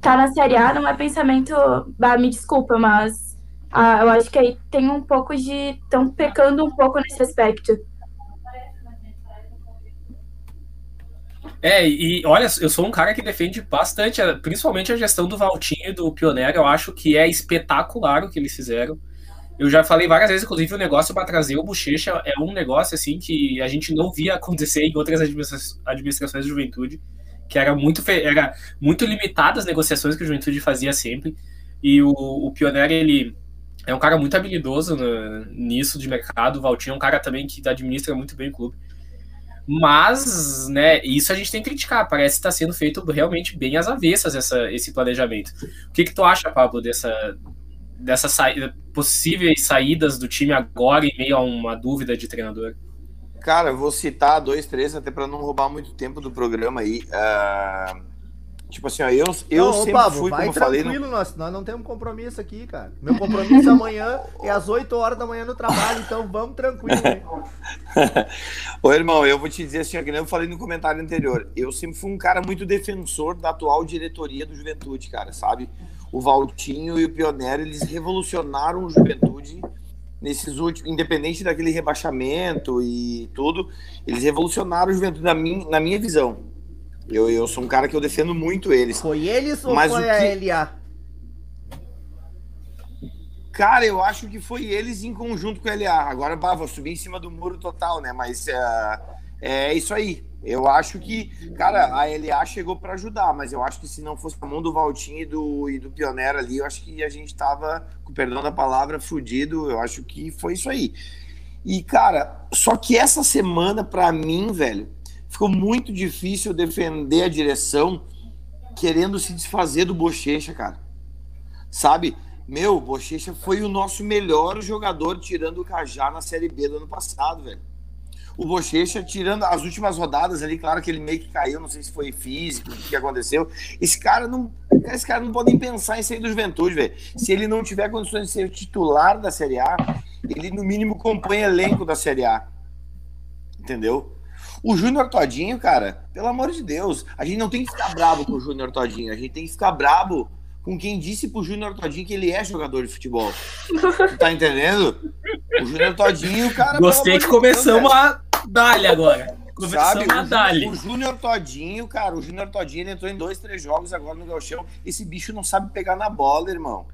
tá na Série A, não é pensamento. Ah, me desculpa, mas ah, eu acho que aí tem um pouco de. estão pecando um pouco nesse aspecto. É, e olha, eu sou um cara que defende bastante, principalmente a gestão do Valtinho e do Pioneiro. Eu acho que é espetacular o que eles fizeram. Eu já falei várias vezes, inclusive, o negócio para trazer o Bochecha é um negócio assim que a gente não via acontecer em outras administrações de juventude, que era muito, era muito limitadas as negociações que a juventude fazia sempre. E o, o ele é um cara muito habilidoso no, nisso de mercado. O Valtinho é um cara também que administra muito bem o clube. Mas, né, isso a gente tem que criticar. Parece estar tá sendo feito realmente bem às avessas essa, esse planejamento. O que, que tu acha, Pablo, dessa, dessa saída, possíveis saídas do time agora em meio a uma dúvida de treinador? Cara, vou citar dois, três, até para não roubar muito tempo do programa aí. Uh, Tipo assim, ó, eu, eu não, sempre Pablo, fui, vai como tranquilo, falei... No... Nós, nós não temos compromisso aqui, cara. Meu compromisso amanhã é às 8 horas da manhã no trabalho, então vamos tranquilo. *laughs* Ô, irmão, eu vou te dizer assim, ó, que nem eu falei no comentário anterior, eu sempre fui um cara muito defensor da atual diretoria do Juventude, cara, sabe? O Valtinho e o Pioneiro, eles revolucionaram o Juventude nesses últimos, independente daquele rebaixamento e tudo, eles revolucionaram o Juventude na minha, na minha visão eu, eu sou um cara que eu defendo muito eles. Foi eles ou Mas foi que... a LA? Cara, eu acho que foi eles em conjunto com a LA. Agora, bah, vou subir em cima do muro total, né? Mas uh, é isso aí. Eu acho que, cara, a LA chegou para ajudar, mas eu acho que se não fosse a mão do Valtinho e do, e do Pioneiro ali, eu acho que a gente tava, com perdão da palavra, fudido. Eu acho que foi isso aí. E, cara, só que essa semana, para mim, velho, ficou muito difícil defender a direção querendo se desfazer do Bochecha, cara. Sabe? Meu, o Bochecha foi o nosso melhor jogador tirando o Cajá na Série B do ano passado, velho. O Bochecha, tirando as últimas rodadas ali, claro que ele meio que caiu, não sei se foi físico, o que aconteceu. Esse cara não, esse cara não pode nem pensar em sair do Juventude, velho. Se ele não tiver condições de ser titular da Série A, ele no mínimo compõe elenco da Série A. Entendeu? O Júnior Todinho, cara, pelo amor de Deus, a gente não tem que ficar brabo com o Júnior Todinho, a gente tem que ficar brabo com quem disse pro Júnior Todinho que ele é jogador de futebol. Tá entendendo? O Júnior Todinho, cara. Gostei que começamos a dar agora. Sabe, o, Júnior Todinho, cara, o Júnior Todinho ele entrou em dois, três jogos agora no Galchão. Esse bicho não sabe pegar na bola, irmão.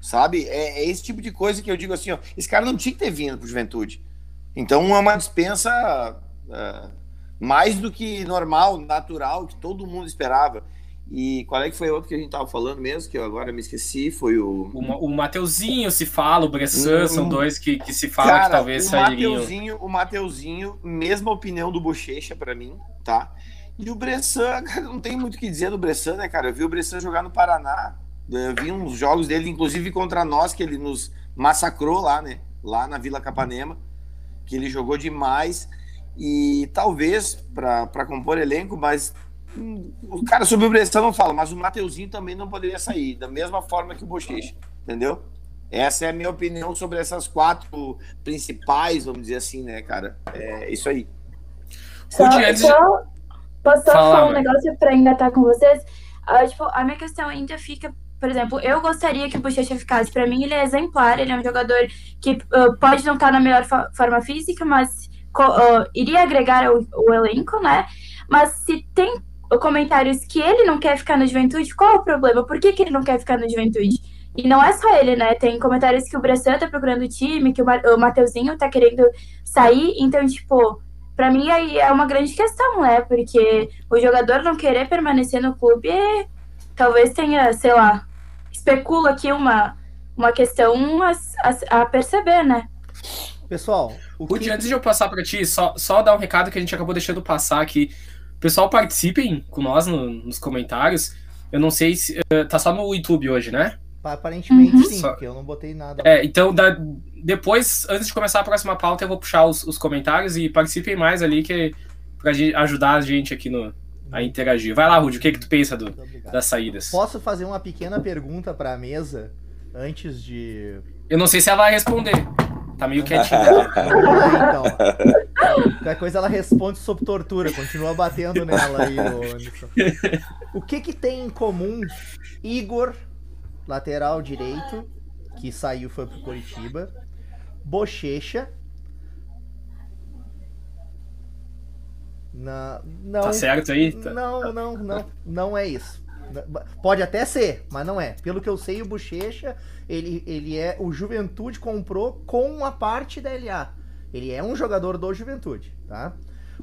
Sabe? É, é, esse tipo de coisa que eu digo assim, ó. Esse cara não tinha que ter vindo pro juventude. Então é uma dispensa. Uh, mais do que normal, natural, que todo mundo esperava. E qual é que foi outro que a gente tava falando mesmo, que eu agora me esqueci, foi o... O, o Mateuzinho se fala, o Bressan, hum, são dois que, que se fala cara, que talvez o sairiam. Mateuzinho, o Mateuzinho, mesma opinião do Bochecha para mim, tá? E o Bressan, *laughs* cara, não tem muito o que dizer do Bressan, né, cara? Eu vi o Bressan jogar no Paraná, eu vi uns jogos dele, inclusive contra nós, que ele nos massacrou lá, né? Lá na Vila Capanema, que ele jogou demais e talvez para compor elenco, mas hum, o cara sobre o Bressan não fala, mas o Mateuzinho também não poderia sair, da mesma forma que o Bochecha, entendeu? Essa é a minha opinião sobre essas quatro principais, vamos dizer assim, né, cara? É isso aí. Só, só, posso só falar um negócio para engatar com vocês? Uh, tipo, a minha questão ainda fica por exemplo, eu gostaria que o Bochecha ficasse. Para mim, ele é exemplar. Ele é um jogador que uh, pode não estar na melhor forma física, mas uh, iria agregar o, o elenco, né? Mas se tem comentários que ele não quer ficar no Juventude, qual é o problema? Por que, que ele não quer ficar no Juventude? E não é só ele, né? Tem comentários que o Bressan tá procurando o time, que o, o Mateuzinho tá querendo sair. Então, tipo, para mim aí é uma grande questão, né? Porque o jogador não querer permanecer no clube talvez tenha, sei lá, especula aqui uma, uma questão a, a, a perceber, né? Pessoal, o que... antes de eu passar para ti, só, só dar um recado que a gente acabou deixando passar aqui. Pessoal, participem com nós no, nos comentários. Eu não sei se. Uh, tá só no YouTube hoje, né? Aparentemente uhum. sim, só... porque eu não botei nada. É, então da... depois, antes de começar a próxima pauta, eu vou puxar os, os comentários e participem mais ali que pra ajudar a gente aqui no, a uhum. interagir. Vai lá, Rudy, o que, que tu pensa do, das saídas? Posso fazer uma pequena pergunta para a mesa antes de. Eu não sei se ela vai responder. Tá meio quietinha. *laughs* então. Qualquer coisa ela responde sob tortura, continua batendo nela aí, Anderson. O que que tem em comum Igor, lateral direito, que saiu foi pro Curitiba, Bochecha, não, não, tá certo aí? Tá. Não, não, não, não é isso. Pode até ser, mas não é. Pelo que eu sei, o Bochecha, ele, ele é. O Juventude comprou com a parte da LA. Ele é um jogador do Juventude, tá?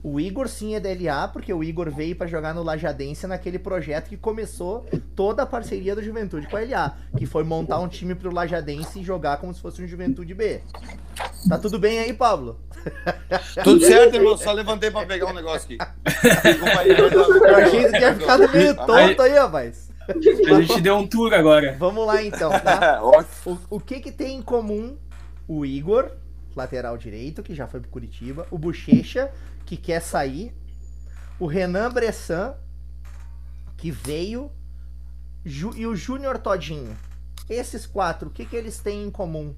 O Igor sim é DLA, porque o Igor veio para jogar no Lajadense naquele projeto que começou toda a parceria do Juventude com a LA, que foi montar um time pro Lajadense e jogar como se fosse um Juventude B. Tá tudo bem aí, Pablo? *laughs* Tudo certo, irmão. Só levantei para pegar um negócio aqui. Eu achei que tinha ficado meio tonto aí, rapaz. A gente deu um tour agora. Vamos lá então, tá? *laughs* O, o que que tem em comum o Igor, lateral direito, que já foi pro Curitiba, o Bochecha, que quer sair, o Renan Bressan, que veio, e o Júnior Todinho. Esses quatro, o que, que eles têm em comum?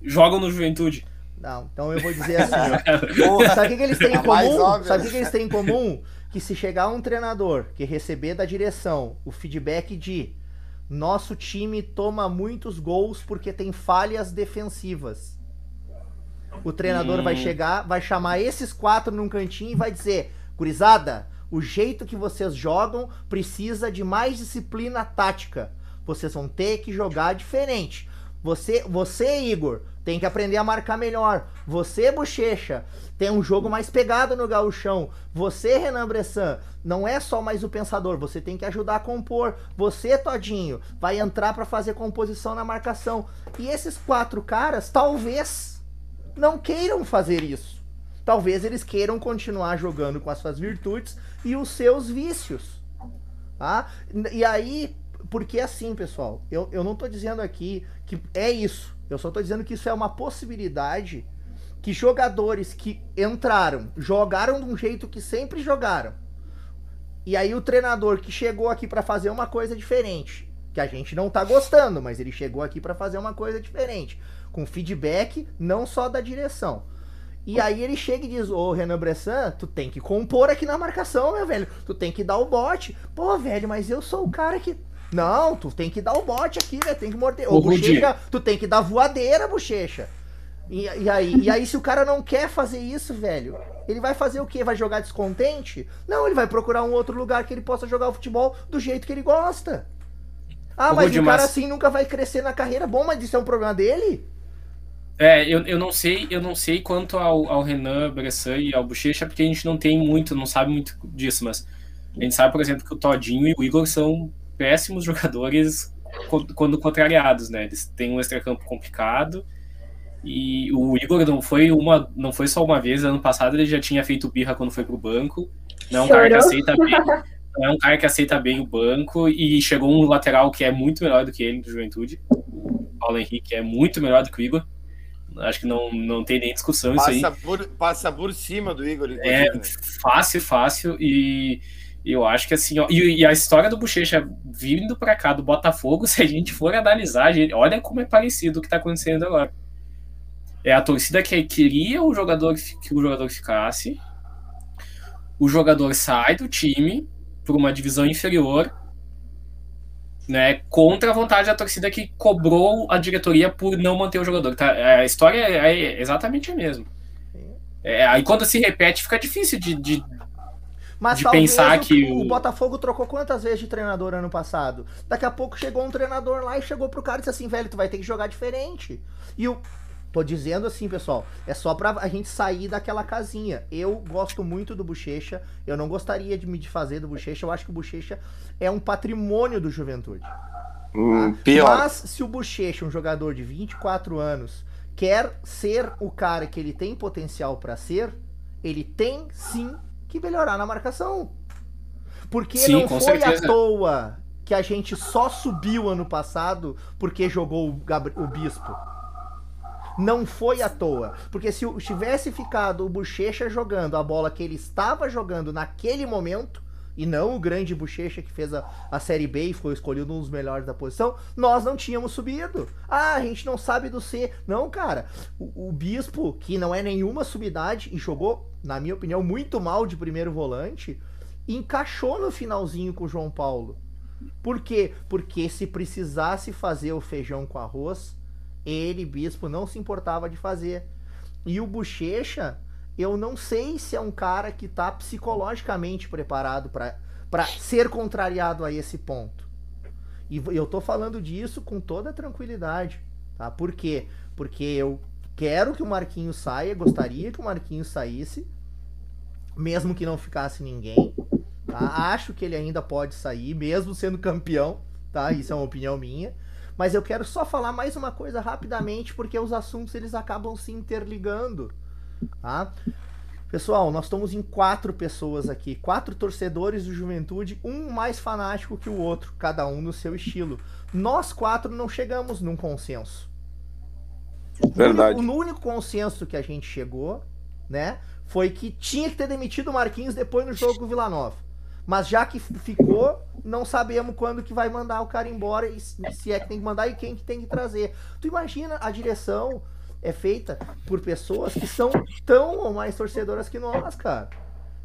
Jogam no Juventude. Não, então eu vou dizer assim. *laughs* sabe o que, que eles têm em comum? Sabe o que, que eles têm em comum? Que se chegar um treinador que receber da direção o feedback de nosso time toma muitos gols porque tem falhas defensivas o treinador hum. vai chegar, vai chamar esses quatro num cantinho e vai dizer: Gurizada, o jeito que vocês jogam precisa de mais disciplina tática. Vocês vão ter que jogar diferente. Você, você Igor, tem que aprender a marcar melhor. Você, Bochecha, tem um jogo mais pegado no gauchão. Você, Renan Bressan, não é só mais o pensador, você tem que ajudar a compor. Você, Todinho, vai entrar para fazer composição na marcação. E esses quatro caras, talvez não queiram fazer isso. Talvez eles queiram continuar jogando com as suas virtudes e os seus vícios. Tá? E aí, porque assim, pessoal, eu, eu não estou dizendo aqui que é isso. Eu só estou dizendo que isso é uma possibilidade que jogadores que entraram, jogaram de um jeito que sempre jogaram. E aí o treinador que chegou aqui para fazer uma coisa diferente, que a gente não tá gostando, mas ele chegou aqui para fazer uma coisa diferente com feedback não só da direção. E aí ele chega e diz, ô Renan Bressan, tu tem que compor aqui na marcação, meu velho. Tu tem que dar o bote. Pô, velho, mas eu sou o cara que. Não, tu tem que dar o bote aqui, velho. Tem que morder. Ô, bochecha, tu tem que dar voadeira, bochecha. E, e, aí, e aí, se o cara não quer fazer isso, velho, ele vai fazer o quê? Vai jogar descontente? Não, ele vai procurar um outro lugar que ele possa jogar o futebol do jeito que ele gosta. Ah, mas o cara assim nunca vai crescer na carreira. Bom, mas isso é um problema dele? É, eu, eu não sei, eu não sei quanto ao, ao Renan Bressan e ao Bochecha, porque a gente não tem muito, não sabe muito disso, mas a gente sabe, por exemplo, que o Todinho e o Igor são péssimos *laughs* jogadores quando contrariados, né? Eles têm um extracampo complicado. E o Igor não foi uma, não foi só uma vez, ano passado ele já tinha feito birra quando foi pro banco. Não é um cara que aceita bem, não é um cara que aceita bem o banco e chegou um lateral que é muito melhor do que ele do Juventude. O Paulo Henrique é muito melhor do que o Igor. Acho que não, não tem nem discussão passa isso aí. Por, passa por cima do Igor. É né? fácil, fácil. E eu acho que assim, ó, e, e, a história do Bochecha vindo para cá do Botafogo, *laughs* se a gente for analisar, gente, olha como é parecido o que tá acontecendo agora. É a torcida que queria o jogador que o jogador ficasse. O jogador sai do time por uma divisão inferior né, contra a vontade da torcida que cobrou a diretoria por não manter o jogador. Tá? A história é exatamente a mesma. É, aí quando se repete, fica difícil de, de, Mas de pensar o, que o... o... Botafogo trocou quantas vezes de treinador ano passado? Daqui a pouco chegou um treinador lá e chegou pro cara e disse assim, velho, tu vai ter que jogar diferente. E o Tô dizendo assim, pessoal, é só pra a gente sair daquela casinha. Eu gosto muito do Bochecha, eu não gostaria de me desfazer do Bochecha, eu acho que o Bochecha é um patrimônio do Juventude. Hum, tá? pior. Mas se o Bochecha, um jogador de 24 anos, quer ser o cara que ele tem potencial pra ser, ele tem sim que melhorar na marcação. Porque Sim, não foi certeza. à toa que a gente só subiu ano passado porque jogou o, Gabri- o Bispo. Não foi à toa. Porque se tivesse ficado o Bochecha jogando a bola que ele estava jogando naquele momento, e não o grande Bochecha que fez a, a Série B e foi escolhido um dos melhores da posição, nós não tínhamos subido. Ah, a gente não sabe do C. Não, cara. O, o Bispo, que não é nenhuma subidade e jogou, na minha opinião, muito mal de primeiro volante, encaixou no finalzinho com o João Paulo. Por quê? Porque se precisasse fazer o feijão com arroz, ele, Bispo, não se importava de fazer. E o Bochecha, eu não sei se é um cara que tá psicologicamente preparado para ser contrariado a esse ponto. E eu tô falando disso com toda tranquilidade, tá? Por quê? Porque eu quero que o Marquinhos saia, gostaria que o Marquinhos saísse, mesmo que não ficasse ninguém, tá? Acho que ele ainda pode sair, mesmo sendo campeão, tá? Isso é uma opinião minha. Mas eu quero só falar mais uma coisa rapidamente, porque os assuntos eles acabam se interligando, tá? Pessoal, nós estamos em quatro pessoas aqui, quatro torcedores do Juventude, um mais fanático que o outro, cada um no seu estilo. Nós quatro não chegamos num consenso. Verdade. O único, o único consenso que a gente chegou, né, foi que tinha que ter demitido o Marquinhos depois no jogo com o Vila Nova. Mas já que ficou, não sabemos quando que vai mandar o cara embora e se é que tem que mandar e quem que tem que trazer. Tu imagina a direção é feita por pessoas que são tão ou mais torcedoras que nós, cara.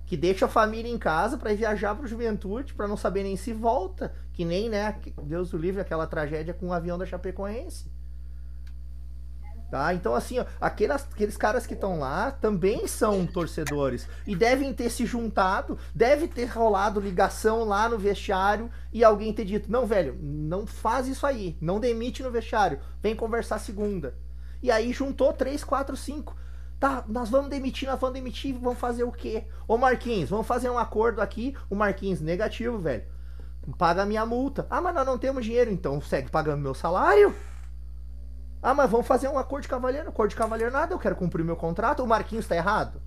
Que deixa a família em casa pra ir viajar pro Juventude, pra não saber nem se volta, que nem, né, Deus o livre aquela tragédia com o avião da Chapecoense. Tá? Então, assim, ó, aquelas, aqueles caras que estão lá também são torcedores. E devem ter se juntado, deve ter rolado ligação lá no vestiário e alguém ter dito: não, velho, não faz isso aí, não demite no vestiário, vem conversar segunda. E aí juntou três, quatro, cinco. Tá, nós vamos demitir, nós vamos demitir, vamos fazer o quê? Ô Marquinhos, vamos fazer um acordo aqui. O Marquinhos, negativo, velho. Paga a minha multa. Ah, mas nós não temos dinheiro, então segue pagando meu salário. Ah, mas vamos fazer um acordo de cavalheiro. Acordo de cavalheiro nada, eu quero cumprir meu contrato. O Marquinhos tá errado?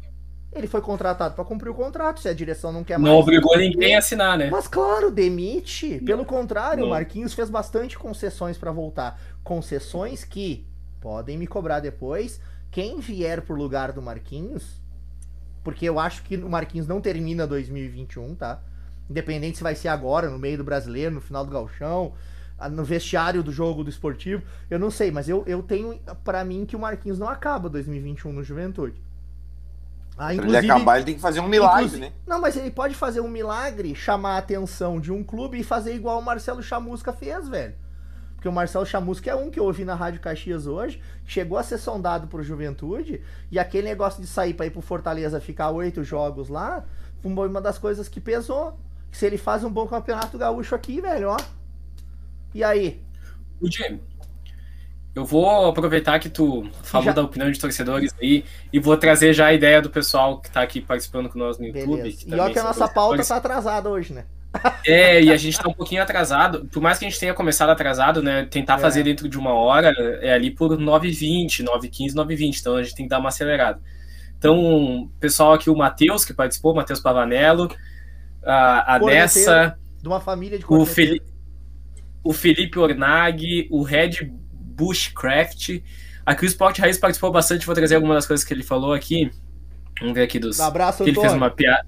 Ele foi contratado para cumprir o contrato. Se a direção não quer mais. Não obrigou ninguém a assinar, né? Mas claro, demite. Pelo contrário, o Não. Marquinhos fez bastante concessões para voltar. Concessões que podem me cobrar depois. Quem vier pro lugar do Marquinhos, porque eu acho que o Marquinhos não termina 2021, tá? Independente se vai ser agora, no meio do brasileiro, no final do galchão, no vestiário do jogo do esportivo, eu não sei, mas eu, eu tenho para mim que o Marquinhos não acaba 2021 no Juventude. Ah, Pra ele acabar, ele tem que fazer um milagre, né? Não, mas ele pode fazer um milagre, chamar a atenção de um clube e fazer igual o Marcelo Chamusca fez, velho. Porque o Marcelo Chamusca é um que eu ouvi na Rádio Caxias hoje, chegou a ser sondado por Juventude, e aquele negócio de sair pra ir pro Fortaleza ficar oito jogos lá, foi uma das coisas que pesou. Se ele faz um bom campeonato gaúcho aqui, velho, ó. E aí? O Jim, eu vou aproveitar que tu falou Já- da opinião de torcedores aí e vou trazer já a ideia do pessoal que tá aqui participando com nós no YouTube. Beleza. que E ó que a nossa pauta tá atrasada hoje, né? É, e a gente tá um pouquinho atrasado. Por mais que a gente tenha começado atrasado, né? Tentar É. fazer dentro de uma hora é ali por 9h20, 9h15, 9h20. Então a gente tem que dar uma acelerada. Então, pessoal aqui, o Matheus, que participou, o Matheus Pavanello, a, a. Nessa, De uma família de o. Felipe, o Felipe Ornag, o Red Bushcraft. Aqui o Sport Raiz participou bastante, vou trazer algumas das coisas que ele falou aqui. Vamos ver aqui dos. Um abraço, que ele fez uma piada.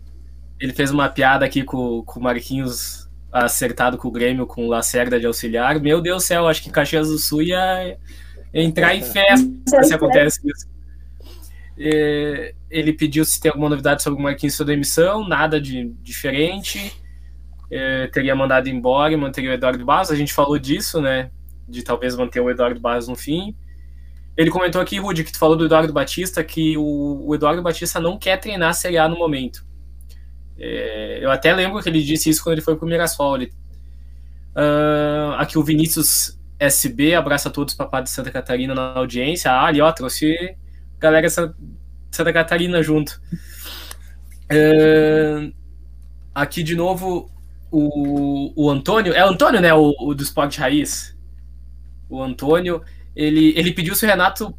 Ele fez uma piada aqui com, com o Marquinhos acertado com o Grêmio, com o Lacerda de auxiliar. Meu Deus do céu, acho que Caxias do Sul ia entrar em festa se acontece isso. É, ele pediu se tem alguma novidade sobre o Marquinhos e sua demissão, nada de diferente. É, teria mandado embora e manteria o Eduardo Barros. A gente falou disso, né? De talvez manter o Eduardo Barros no fim. Ele comentou aqui, Rudy, que tu falou do Eduardo Batista, que o, o Eduardo Batista não quer treinar a Série A no momento. É, eu até lembro que ele disse isso quando ele foi pro Mirassol. Ele, uh, aqui o Vinícius SB, abraça a todos, papai de Santa Catarina na audiência. Ah, ali, ó, trouxe galera Santa Catarina junto. Uh, aqui de novo o, o Antônio, é o Antônio, né, o, o do Sport Raiz. O Antônio, ele, ele pediu se o Renato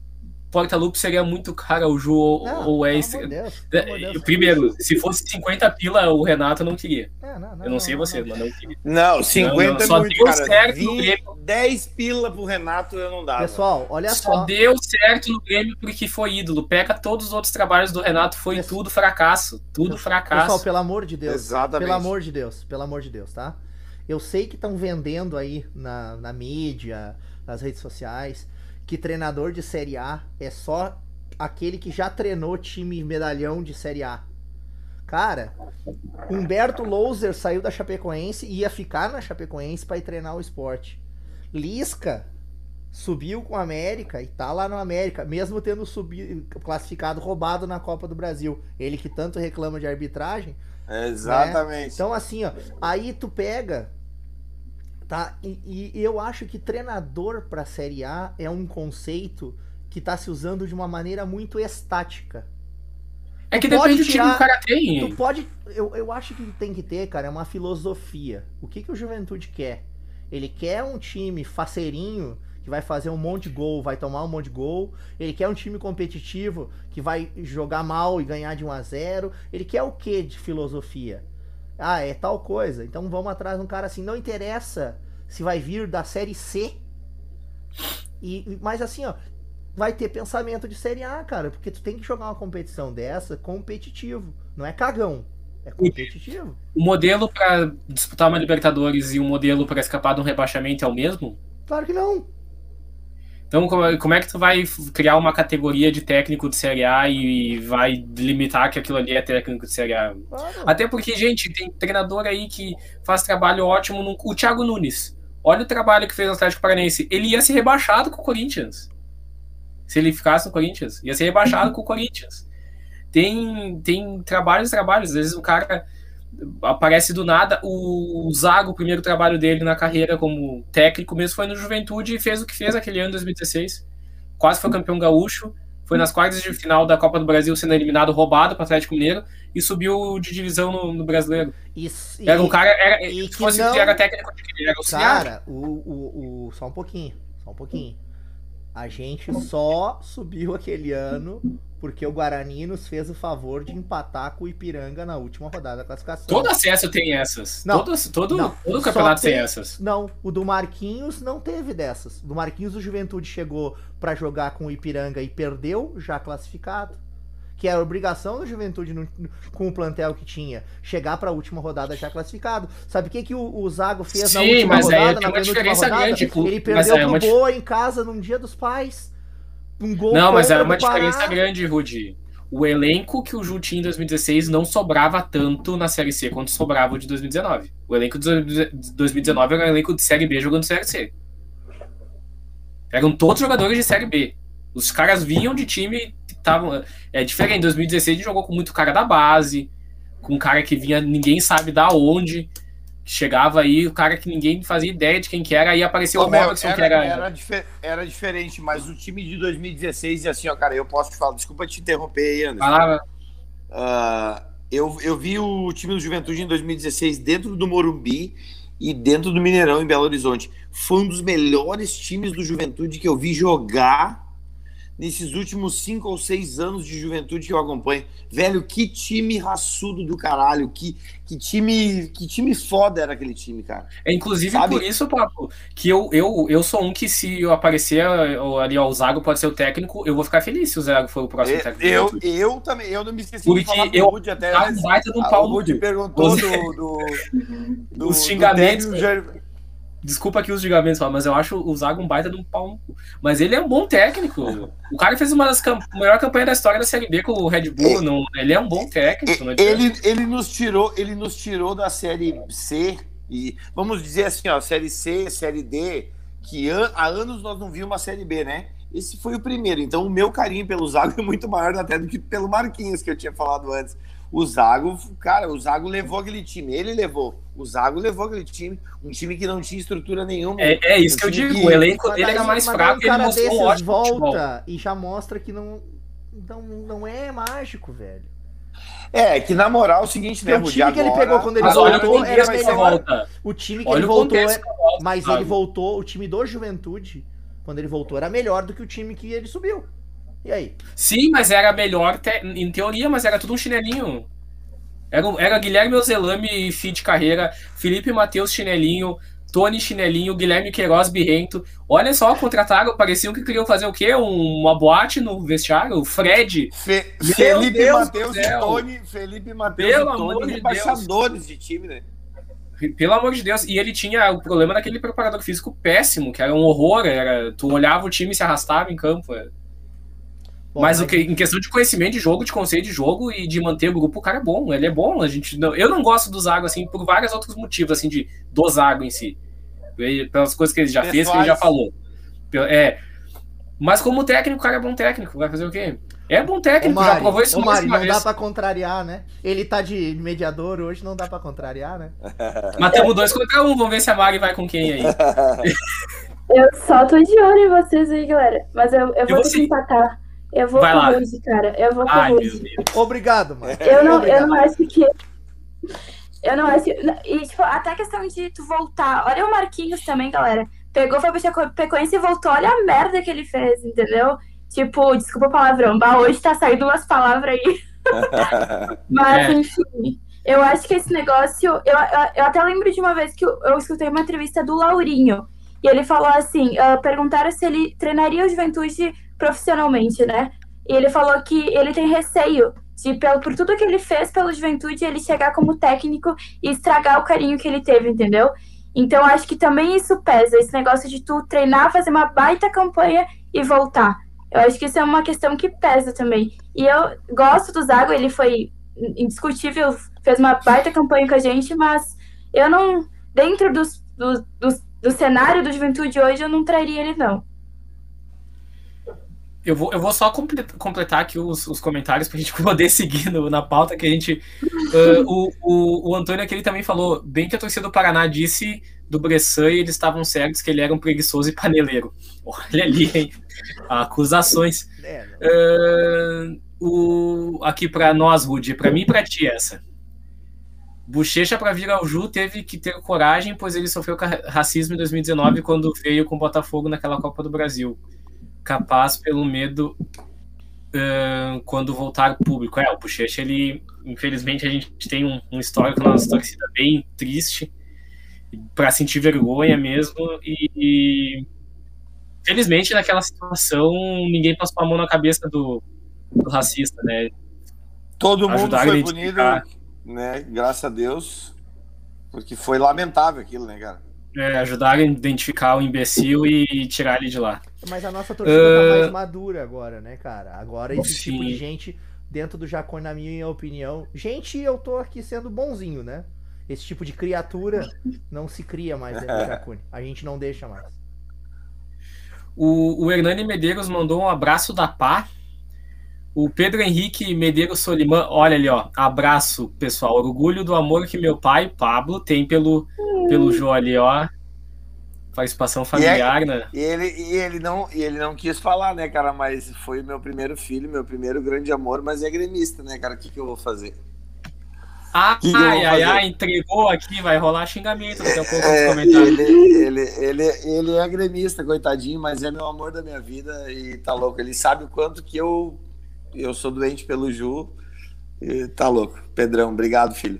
Porta-Lupe seria muito caro o Ju ou é Deus, Deus, Primeiro, se fosse 50 pila, o Renato não queria. É, não, não, eu não, sei você, mas não queria. Não, 50 é muito, cara. Certo 20, 10 pila pro Renato eu não dava. Pessoal, olha só. Só deu certo no Grêmio porque foi ídolo. Pega todos os outros trabalhos do Renato, foi Pessoal, tudo fracasso. Tudo fracasso. Pessoal, pelo amor de Deus. Exatamente. Pelo amor de Deus, pelo amor de Deus, tá? Eu sei que estão vendendo aí na, na mídia, nas redes sociais que treinador de Série A é só aquele que já treinou time medalhão de Série A. Cara, Humberto Louser saiu da Chapecoense e ia ficar na Chapecoense para ir treinar o esporte. Lisca subiu com a América e tá lá no América, mesmo tendo subido, classificado roubado na Copa do Brasil. Ele que tanto reclama de arbitragem. Exatamente. Né? Então, assim, ó, aí tu pega Tá? E, e eu acho que treinador para Série A é um conceito que está se usando de uma maneira muito estática. É que depende do time que o cara tem. Tu pode. Eu, eu acho que tem que ter, cara, é uma filosofia. O que, que o Juventude quer? Ele quer um time faceirinho que vai fazer um monte de gol, vai tomar um monte de gol. Ele quer um time competitivo que vai jogar mal e ganhar de 1 a 0. Ele quer o que de filosofia? Ah, é tal coisa. Então vamos atrás de um cara assim. Não interessa se vai vir da série C. E, mas assim, ó, vai ter pensamento de série A, cara, porque tu tem que jogar uma competição dessa competitivo. Não é cagão. É competitivo. O modelo para disputar uma Libertadores e o modelo para escapar de um rebaixamento é o mesmo? Claro que não. Então, como é que tu vai criar uma categoria de técnico de Série A e vai limitar que aquilo ali é técnico de Série A? Claro. Até porque, gente, tem treinador aí que faz trabalho ótimo. No... O Thiago Nunes. Olha o trabalho que fez no Atlético Paranaense. Ele ia ser rebaixado com o Corinthians. Se ele ficasse no Corinthians. Ia ser rebaixado com o Corinthians. Tem, tem trabalhos trabalhos. Às vezes o cara aparece do nada. O Zago, o primeiro trabalho dele na carreira como técnico mesmo foi no Juventude e fez o que fez aquele ano 2016. Quase foi campeão gaúcho, foi nas quartas de final da Copa do Brasil sendo eliminado, roubado para o Atlético Mineiro e subiu de divisão no, no Brasileiro. Isso, era um cara, era, e se fosse não, era técnico, era Cara, o, o, o, só um pouquinho, só um pouquinho. A gente só subiu aquele ano porque o Guarani nos fez o favor de empatar com o Ipiranga na última rodada da classificação. Todo acesso tem essas. Não, todo, todo, não, todo campeonato tem, tem, essas. Não, o do Marquinhos não teve dessas. Do Marquinhos o Juventude chegou para jogar com o Ipiranga e perdeu, já classificado. Que era obrigação da Juventude no, no, com o plantel que tinha, chegar para a última rodada já classificado. Sabe o que, que o, o Zago fez Sim, na última rodada, na penúltima rodada? Grande, Ele perdeu é pro Boa em casa num dia dos pais um gol Não, mas era uma diferença grande, Rudy. O elenco que o Ju tinha em 2016 não sobrava tanto na Série C quanto sobrava o de 2019. O elenco de 2019 era um elenco de Série B jogando Série C. Eram todos jogadores de Série B. Os caras vinham de time estavam. É diferente. Em 2016 a gente jogou com muito cara da base, com um cara que vinha, ninguém sabe da onde chegava aí o cara que ninguém fazia ideia de quem que era, aí apareceu Ô, o Robertson, que era... Era, difer era, diferente, mas o time de 2016, e assim, ó, cara, eu posso te falar, desculpa te interromper aí, Anderson. Uh, eu, eu vi o time do Juventude em 2016 dentro do Morumbi e dentro do Mineirão, em Belo Horizonte. Foi um dos melhores times do Juventude que eu vi jogar nesses últimos cinco ou seis anos de juventude que eu acompanho. Velho, que time raçudo do caralho, que, que time que time foda era aquele time, cara. É inclusive Sabe? por isso, Papo, que eu, eu, eu sou um que se eu aparecer ali, ó, o Zago pode ser o técnico, eu vou ficar feliz se o Zago for o próximo eu, técnico. Eu, eu também, eu não me esqueci Porque de falar do Rude até. Tá um baita do Paulo. O Rude perguntou do, do, *laughs* do, Os xingamentos. Do Desculpa aqui os julgamentos, mas eu acho o Zago um baita de um pau. Mas ele é um bom técnico. O cara fez uma das camp maior campanha da história da Série B com o Red Bull. Não, ele é um bom técnico. ele, ele, nos tirou, ele nos tirou da Série C e vamos dizer assim, ó, Série C, Série D, que an há anos nós não vimos uma Série B, né? Esse foi o primeiro. Então o meu carinho pelo Zago é muito maior até do que pelo Marquinhos que eu tinha falado antes. O Zago, cara, o Zago levou aquele time, ele levou. O Zago levou aquele time, um time que não tinha estrutura nenhuma. É, é isso um que eu digo, que... o elenco dele era mais fraco, ele mostrou um ótimo volta e já mostra que não, não, não é mágico, velho. É, que na moral é o seguinte, né, O time agora... que ele pegou quando ele voltou era melhor. Volta. O time que olha ele voltou, é... mas ele voltou, o time do Juventude, quando ele voltou, era melhor do que o time que ele subiu. E aí? Sim, mas era melhor te... em teoria, mas era tudo um chinelinho. Era, era Guilherme Ozelame, fim de carreira, Felipe Matheus chinelinho, Tony Chinelinho, Guilherme Queiroz Birrento. Olha só, contrataram, pareciam que queriam fazer o quê? Um, uma boate no vestiário? O Fred. Fe Felipe Matheus e Tony. Felipe Matheus e Tony, de embaixadores de time, né? Pelo amor de Deus. E ele tinha o problema daquele preparador físico péssimo, que era um horror. Era, tu olhava o time e se arrastava em campo. Era. Bom, mas o que, em questão de conhecimento de jogo, de conceito de jogo e de manter o grupo, o cara é bom. Ele é bom. A gente não, eu não gosto do Zago, assim, por vários outros motivos, assim, de, do Zago em si. Pelas coisas que ele já fez, que ele já falou. É. Mas como técnico, o cara é bom técnico. Vai fazer o quê? É bom técnico, Mari, já provou isso Ô, Mari, não vez. dá pra contrariar, né? Ele tá de mediador hoje, não dá pra contrariar, né? *laughs* Matamos dois contra um, vamos ver se a Mari vai com quem aí. *laughs* Eu só tô de olho em vocês aí, galera. Mas eu, eu vou te empatar. Eu vou Vai com o Rose, cara. Eu vou com o Rose. Obrigado, mano. Eu não, eu não acho que. Eu não acho. E, tipo, até a questão de tu voltar. Olha o Marquinhos também, galera. Pegou, foi pra Chapecoense e voltou. Olha a merda que ele fez, entendeu? Tipo, desculpa o palavrão. Bah, hoje tá saindo umas palavras aí. *laughs* Mas, é. enfim. Eu acho que esse negócio. Eu, eu, eu, até lembro de uma vez que eu, eu escutei uma entrevista do Laurinho. E ele falou assim: uh, perguntaram se ele treinaria o juventude profissionalmente, né? E ele falou que ele tem receio de, pelo, por tudo que ele fez pela juventude, ele chegar como técnico e estragar o carinho que ele teve, entendeu? Então, acho que também isso pesa, esse negócio de tu treinar, fazer uma baita campanha e voltar. Eu acho que isso é uma questão que pesa também. E eu gosto do Zago, ele foi indiscutível, fez uma baita campanha com a gente, mas eu não, dentro dos, do, do, do cenário do juventude hoje, eu não traria ele, não. Eu vou, eu vou só completar aqui os, os comentários para a gente *laughs* poder seguir no, na pauta que a gente. Uh, o, o, o Antônio aqui ele também falou bem que a torcida do Paraná disse do Bressan e eles estavam certos que ele era um preguiçoso e paneleiro. *laughs* Olha ali, hein? Acusações. Uh, o, aqui para nós, Rudy, para mim e para ti essa. Bochecha para vir ao Ju teve que ter coragem, pois ele sofreu racismo em 2019 quando veio com o Botafogo naquela Copa do Brasil capaz pelo medo uh, quando voltar público. É, o Bochecha, ele, infelizmente, a gente tem um, um histórico na nossa torcida bem triste, para sentir vergonha mesmo, e, e felizmente naquela situação ninguém passou a mão na cabeça do, do racista, né? Todo mundo foi punido, né? Graças a Deus, porque foi lamentável aquilo, né, cara? É, ajudar a identificar o imbecil e tirar ele de lá. Mas a nossa torcida uh... tá mais madura agora, né, cara? Agora esse Sim. tipo de gente dentro do Jacone, na minha opinião. Gente, eu tô aqui sendo bonzinho, né? Esse tipo de criatura não se cria mais dentro do *laughs* Jacone. A gente não deixa mais. O, o Hernani Medeiros mandou um abraço da pá. O Pedro Henrique Medeiros Solimã, olha ali, ó. Abraço, pessoal. Orgulho do amor que meu pai, Pablo, tem pelo pelo Jô ali, ó. Participação familiar, e é, né? E ele, e, ele não, e ele não quis falar, né, cara? Mas foi meu primeiro filho, meu primeiro grande amor, mas é gremista, né, cara? O que, que eu vou fazer? Ah, que ai, ai, ai, entregou aqui, vai rolar xingamento daqui a pouco é, comentários. Ele, ele, ele, ele é gremista, coitadinho, mas é meu amor da minha vida e tá louco. Ele sabe o quanto que eu, eu sou doente pelo Ju e tá louco. Pedrão, obrigado, filho.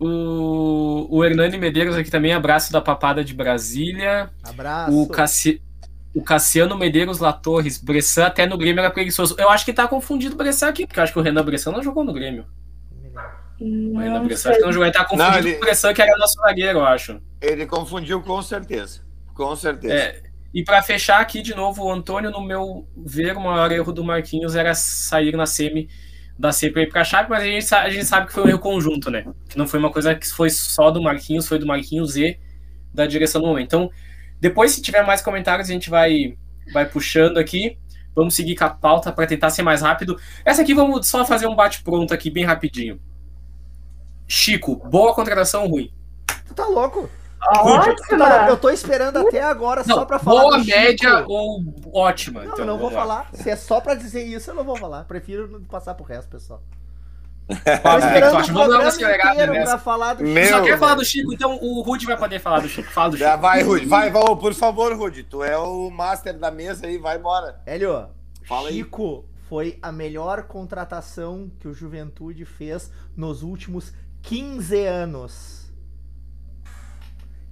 O, o Hernani Medeiros aqui também, abraço da Papada de Brasília. Abraço. O, Cassi, o Cassiano Medeiros La Torres, Bressan até no Grêmio era preguiçoso. Eu acho que tá confundido o Bressan aqui, porque eu acho que o Renan Bressan não jogou no Grêmio. Foi na pressão. Acho que não tá confundindo não, ele... com pressão que era nosso zagueiro, eu acho. Ele confundiu com certeza. Com certeza. É, e para fechar aqui de novo, o Antônio, no meu ver, o maior erro do Marquinhos era sair na semi da CPI para a chave, mas a gente, a gente sabe que foi um erro conjunto, né? Que não foi uma coisa que foi só do Marquinhos, foi do Marquinhos e da direção do momento. Então, depois, se tiver mais comentários, a gente vai, vai puxando aqui. Vamos seguir com a pauta para tentar ser mais rápido. Essa aqui vamos só fazer um bate-pronto aqui, bem rapidinho. Chico, boa contratação ruim? Tu tá louco? Ótima! Eu tô esperando até agora não, só pra falar. Boa média ou ótima? Não, então, eu não vou lá. falar. Se é só pra dizer isso, eu não vou falar. Prefiro passar pro resto, pessoal. *laughs* O acha? Vamos dar uma acelerada nessa. Falar do Meu, Só quer falar do Chico, então o Rude vai poder falar do Chico. Fala do Chico. Já vai, Rude. Vai, vai, por favor, Rude. Tu é o master da mesa aí, vai embora. Hélio, Fala Chico aí. foi a melhor contratação que o Juventude fez nos últimos 15 anos.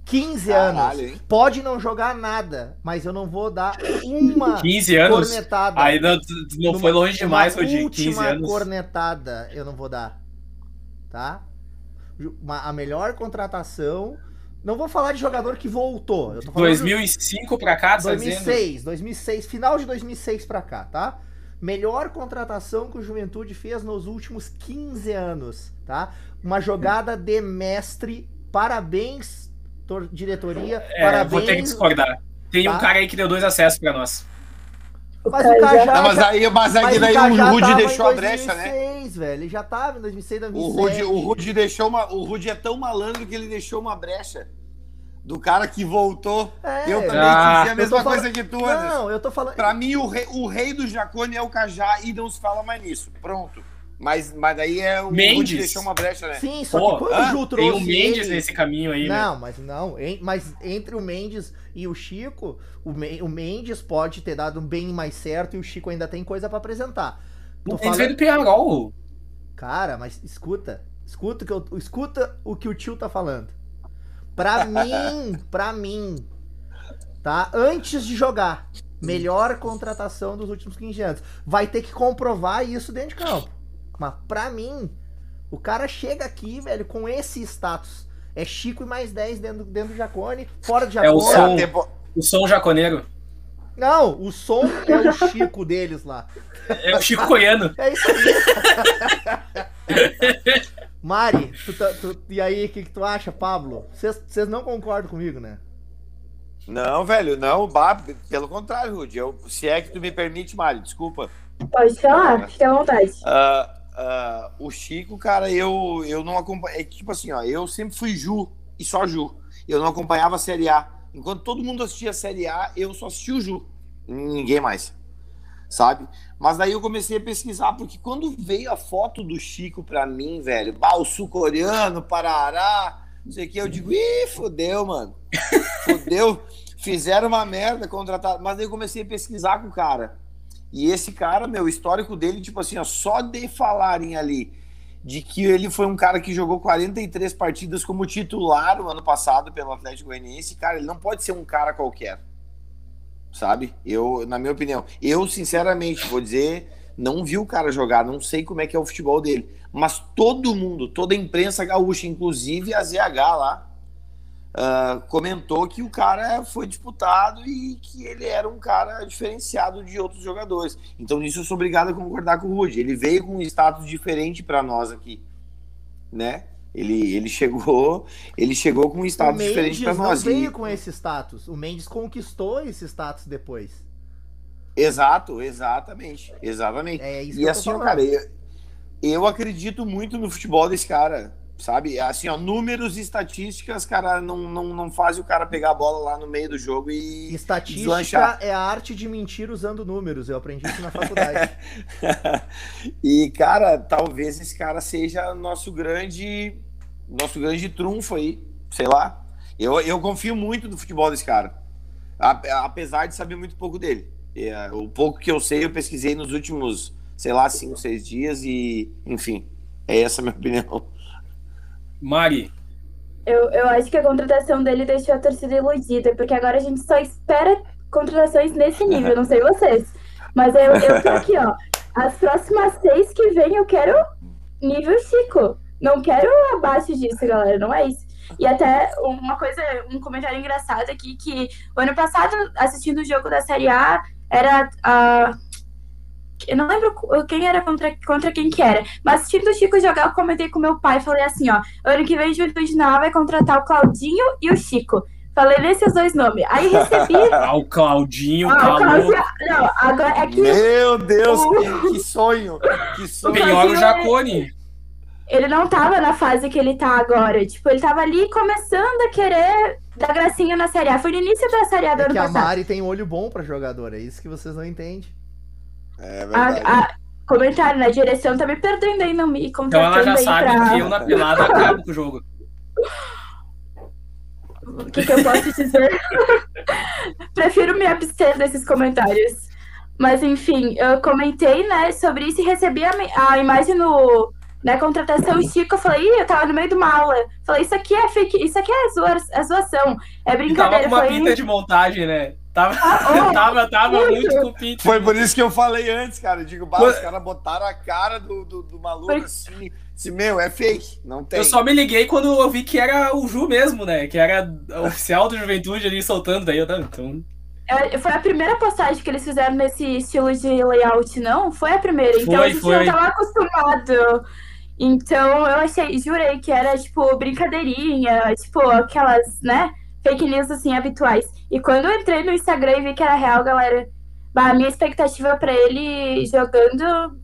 15 Caralho, anos. Hein? Pode não jogar nada, mas eu não vou dar uma *laughs* 15 anos? cornetada. Aí não, não foi longe demais, Rodinho. 15 anos. cornetada eu não vou dar. Tá? Uma, a melhor contratação. Não vou falar de jogador que voltou. Eu tô 2005 para cá, 2006, 2006, final de 2006 para cá, tá? Melhor contratação que o Juventude fez nos últimos 15 anos, tá? Uma jogada de mestre. Parabéns diretoria. É, parabéns. Vou ter que discordar. Tem tá? um cara aí que deu dois acessos para nós. Mas o Cajá. Não, mas aí, mas aí daí o, Rude deixou a brecha, né? velho. Ele já tava em 2006, 2007. O Rude, o Rude deixou uma. O Rude é tão malandro que ele deixou uma brecha. Do cara que voltou. É. Eu também ah, disse a mesma coisa falando... que tu, Anderson. Não, eu tô falando. Pra mim, o rei, o rei do Jacone é o Cajá e não se fala mais nisso. Pronto. Mas, mas daí é o Mendes deixou uma brecha, né? Sim, só Pô, que quando ah, o Ju trouxe. Tem o Mendes ele... nesse caminho aí, né? Não, mas não. Em, mas entre o Mendes e o Chico, o, Me, o Mendes pode ter dado bem mais certo e o Chico ainda tem coisa para apresentar. Tô o falando... veio do Penharol. Cara, mas escuta. Escuta, que eu, escuta o que o tio tá falando. Pra *laughs* mim, pra mim, tá? Antes de jogar, melhor contratação dos últimos 15 anos. Vai ter que comprovar isso dentro de campo. Mas pra mim, o cara chega aqui, velho, com esse status. É Chico e mais 10 dentro, dentro do Jacone, fora do Jacone. É o som, o som jaconeiro. Não, o som é o Chico deles lá. É o Chico Coiano. *laughs* É isso aí. Mari, tu, tá, tu, e aí, o que, que tu acha, Pablo? Vocês não concordam comigo, né? Não, velho, não, bah, pelo contrário, Rudy. Eu, se é que tu me permite, Mari, desculpa. Pode falar, fica à vontade. Uh, Uh, o Chico, cara, eu, eu não acompanho. É tipo assim, ó, eu sempre fui Ju e só Ju. Eu não acompanhava a Série A. Enquanto todo mundo assistia a Série A, eu só assistia o Ju. Ninguém mais. Sabe? Mas daí eu comecei a pesquisar, porque quando veio a foto do Chico pra mim, velho, bah, o sul-coreano, Parará, não sei o que, eu digo, ih, fodeu, mano. *laughs* Fodeu. Fizeram uma merda, contrataram. Mas daí eu comecei a pesquisar com o cara. E esse cara, meu, o histórico dele, tipo assim, ó, só de falarem ali de que ele foi um cara que jogou 43 partidas como titular o ano passado pelo Atlético Goianiense, cara, ele não pode ser um cara qualquer. Sabe? Eu, na minha opinião, eu sinceramente vou dizer, não vi o cara jogar, não sei como é que é o futebol dele, mas todo mundo, toda a imprensa gaúcha, inclusive a ZH lá, uh, comentou que o cara foi disputado e que ele era um cara diferenciado de outros jogadores. Então, nisso eu sou obrigado a concordar com o Rudy. Ele veio com um status diferente para nós aqui, né? Ele, ele chegou, ele chegou com um status diferente para nós. Não veio com esse status. O Mendes conquistou esse status depois. Exato, exatamente, exatamente. É e assim, cara, eu, eu acredito muito no futebol desse cara sabe? Assim, ó, números e estatísticas, cara, não, não, não faz o cara pegar a bola lá no meio do jogo e. Estatística deslanchar. é a arte de mentir usando números. Eu aprendi isso na faculdade. *laughs* e, cara, talvez esse cara seja nosso grande. Nosso grande trunfo aí. Sei lá. Eu, eu confio muito no futebol desse cara. Apesar de saber muito pouco dele. É, o pouco que eu sei, eu pesquisei nos últimos, sei lá, cinco, seis dias e, enfim, é essa a minha *laughs* opinião. Mari. Eu, eu acho que a contratação dele deixou a torcida iludida, porque agora a gente só espera contratações nesse nível, não sei vocês. Mas eu, eu tô aqui, ó. As próximas seis que vem eu quero nível Chico. Não quero abaixo disso, galera. Não é isso. E até uma coisa, um comentário engraçado aqui, que o ano passado, assistindo o jogo da Série A, era a. eu não lembro quem era contra, contra quem que era. Mas assistindo o Chico jogar, eu comentei com meu pai, falei assim, ó, ano que vem o Juventude Nacional vai contratar o Claudinho e o Chico. Falei nesses dois nomes. Aí recebi. *laughs* ah, o Claudinho, ah, o Claudinho. Não, agora é que. Meu Deus, o... que, sonho! Que sonho! Penhora o Jacone. Ele não tava na fase que ele tá agora. Tipo, ele tava ali começando a querer dar gracinha na Série A. Foi no início da Série A do é ano que passado. a Mari tem um olho bom pra jogador, é isso que vocês não entendem. É verdade. A, a, comentário, na direção tá me perdendo aí, não me contratando Então ela já sabe pra... que eu na pelada acabo com o jogo. O que, que eu posso dizer? *laughs* Prefiro me abster desses comentários. Mas enfim, eu comentei, né, sobre isso e recebi a, a imagem no, na contratação Chico, eu falei, Ih, eu tava no meio de uma aula. Falei, isso aqui é fake, isso aqui é, zoa, é zoação, é brincadeira. E tava com uma falei, pinta de montagem, né? Tava, ah, *laughs* oh, tava, tava muito. muito com pinta. Foi por isso que eu falei antes, cara. Eu digo, bah, os caras botaram a cara do, do, do maluco Foi... assim. Se, meu, é fake, não tem. Eu só me liguei quando eu vi que era o Ju mesmo, né? Que era oficial do Juventude ali soltando, daí eu tava. Então... É, foi a primeira postagem que eles fizeram nesse estilo de layout, não? Foi a primeira. Então foi, a gente foi. não tava acostumado. Então eu achei, jurei que era, tipo, brincadeirinha, tipo, aquelas, né, fake news, assim, habituais. E quando eu entrei no Instagram e vi que era real, galera, a minha expectativa para ele jogando.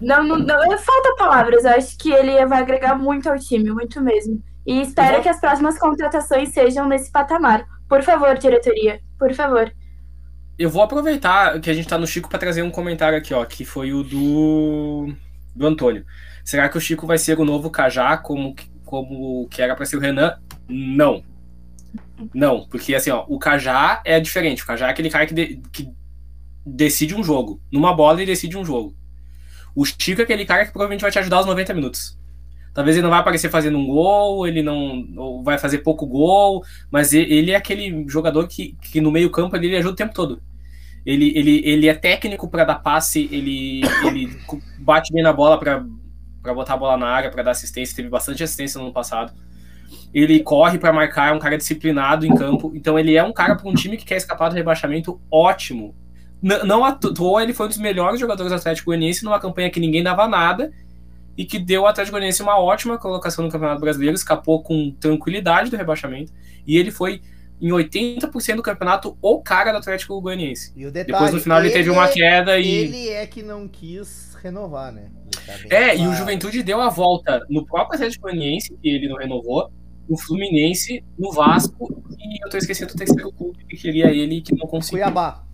Não, não, não, falta palavras. Eu acho que ele vai agregar muito ao time, muito mesmo. E espero uhum. que as próximas contratações sejam nesse patamar. Por favor, diretoria, por favor. Eu vou aproveitar que a gente tá no Chico para trazer um comentário aqui, ó, que foi o do do Antônio. Será que o Chico vai ser o novo Cajá, como, como que era para ser o Renan? Não. Não, porque assim, ó, o Cajá é diferente. O Cajá é aquele cara que, de, que decide um jogo. Numa bola, ele decide um jogo. O Chico é aquele cara que provavelmente vai te ajudar os 90 minutos. Talvez ele não vai aparecer fazendo um gol, ele não vai fazer pouco gol, mas ele é aquele jogador que, que no meio campo ele ajuda o tempo todo. Ele, ele, ele é técnico para dar passe, ele, ele bate bem na bola para botar a bola na área, para dar assistência. Teve bastante assistência no ano passado. Ele corre para marcar, é um cara disciplinado em campo. Então ele é um cara para um time que quer escapar do rebaixamento ótimo. N não à toa ele foi um dos melhores jogadores do Atlético Goianiense numa campanha que ninguém dava nada e que deu ao Atlético Goianiense uma ótima colocação no Campeonato Brasileiro, escapou com tranquilidade do rebaixamento e ele foi em 80% do campeonato o cara do Atlético Goianiense. E o detalhe, Depois no final ele, ele teve uma queda e. Ele é que não quis renovar, né? Tá é, claro. e o Juventude deu a volta no próprio Atlético Goianiense, que ele não renovou, no Fluminense, no Vasco, e eu tô esquecendo o terceiro clube que queria ele que não conseguiu. Cuiabá.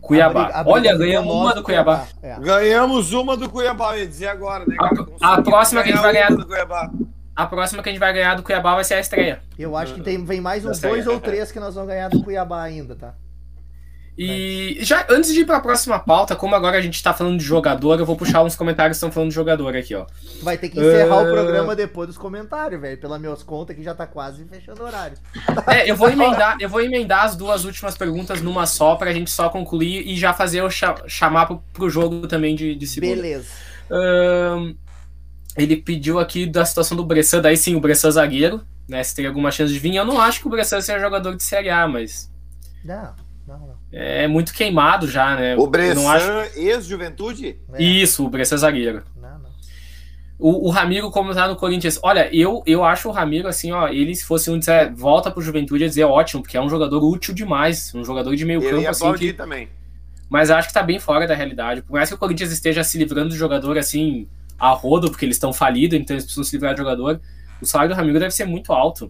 Cuiabá. A briga, a Olha, ganhamos uma do Cuiabá. Cuiabá. É. Ganhamos uma do Cuiabá, eu ia dizer agora, né? A, a próxima que a gente vai ganhar. Do Cuiabá. A próxima que a gente vai ganhar do Cuiabá vai ser a estreia. Eu acho que tem, vem mais uns dois ou três que nós vamos ganhar do Cuiabá ainda, tá? E já antes de ir para a próxima pauta, como agora a gente está falando de jogador, eu vou puxar uns comentários que estão falando de jogador aqui, ó. Vai ter que encerrar uh... o programa depois dos comentários, velho. Pelas minhas contas que já tá quase fechando o horário. É, eu vou emendar, eu vou emendar as duas últimas perguntas numa só para a gente só concluir e já fazer o cha chamar pro, pro jogo também de, de segunda. Beleza. Uh, ele pediu aqui da situação do Bressan, daí sim, o Bressan zagueiro, né? Se tem alguma chance de vir. Eu não acho que o Bressan seja jogador de Série A, mas. Não. É muito queimado já, né? O Bressan, acho... ex-juventude? É. Isso, o Bressan zagueiro. Não, não. O, o Ramiro, como tá no Corinthians, olha, eu, eu acho o Ramiro assim, ó, ele se fosse um dizer, volta pro Juventude, ia dizer ótimo, porque é um jogador útil demais, um jogador de meio ele campo assim. Que... também. Mas acho que tá bem fora da realidade. Por mais que o Corinthians esteja se livrando de jogador assim, a rodo, porque eles estão falidos, então eles precisam se livrar de jogador. O salário do Ramiro deve ser muito alto.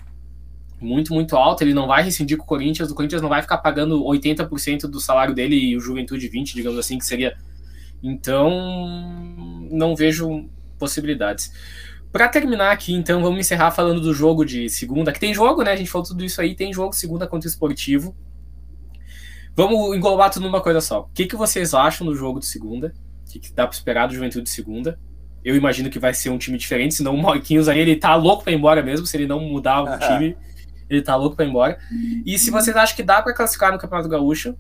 Muito, muito alto. Ele não vai rescindir com o Corinthians. O Corinthians não vai ficar pagando 80% do salário dele e o Juventude 20%, digamos assim, que seria. Então, não vejo possibilidades. Para terminar aqui, então, vamos encerrar falando do jogo de segunda, que tem jogo, né? A gente falou tudo isso aí, tem jogo segunda contra o esportivo. Vamos englobar tudo numa coisa só. O que, que vocês acham do jogo de segunda? O que, que dá para esperar do Juventude de segunda? eu imagino que vai ser um time diferente, senão o Marquinhos aí, ele tá louco para ir embora mesmo, se ele não mudar o *laughs* time, ele tá louco para ir embora. E se vocês acham que dá para classificar no Campeonato Gaúcho,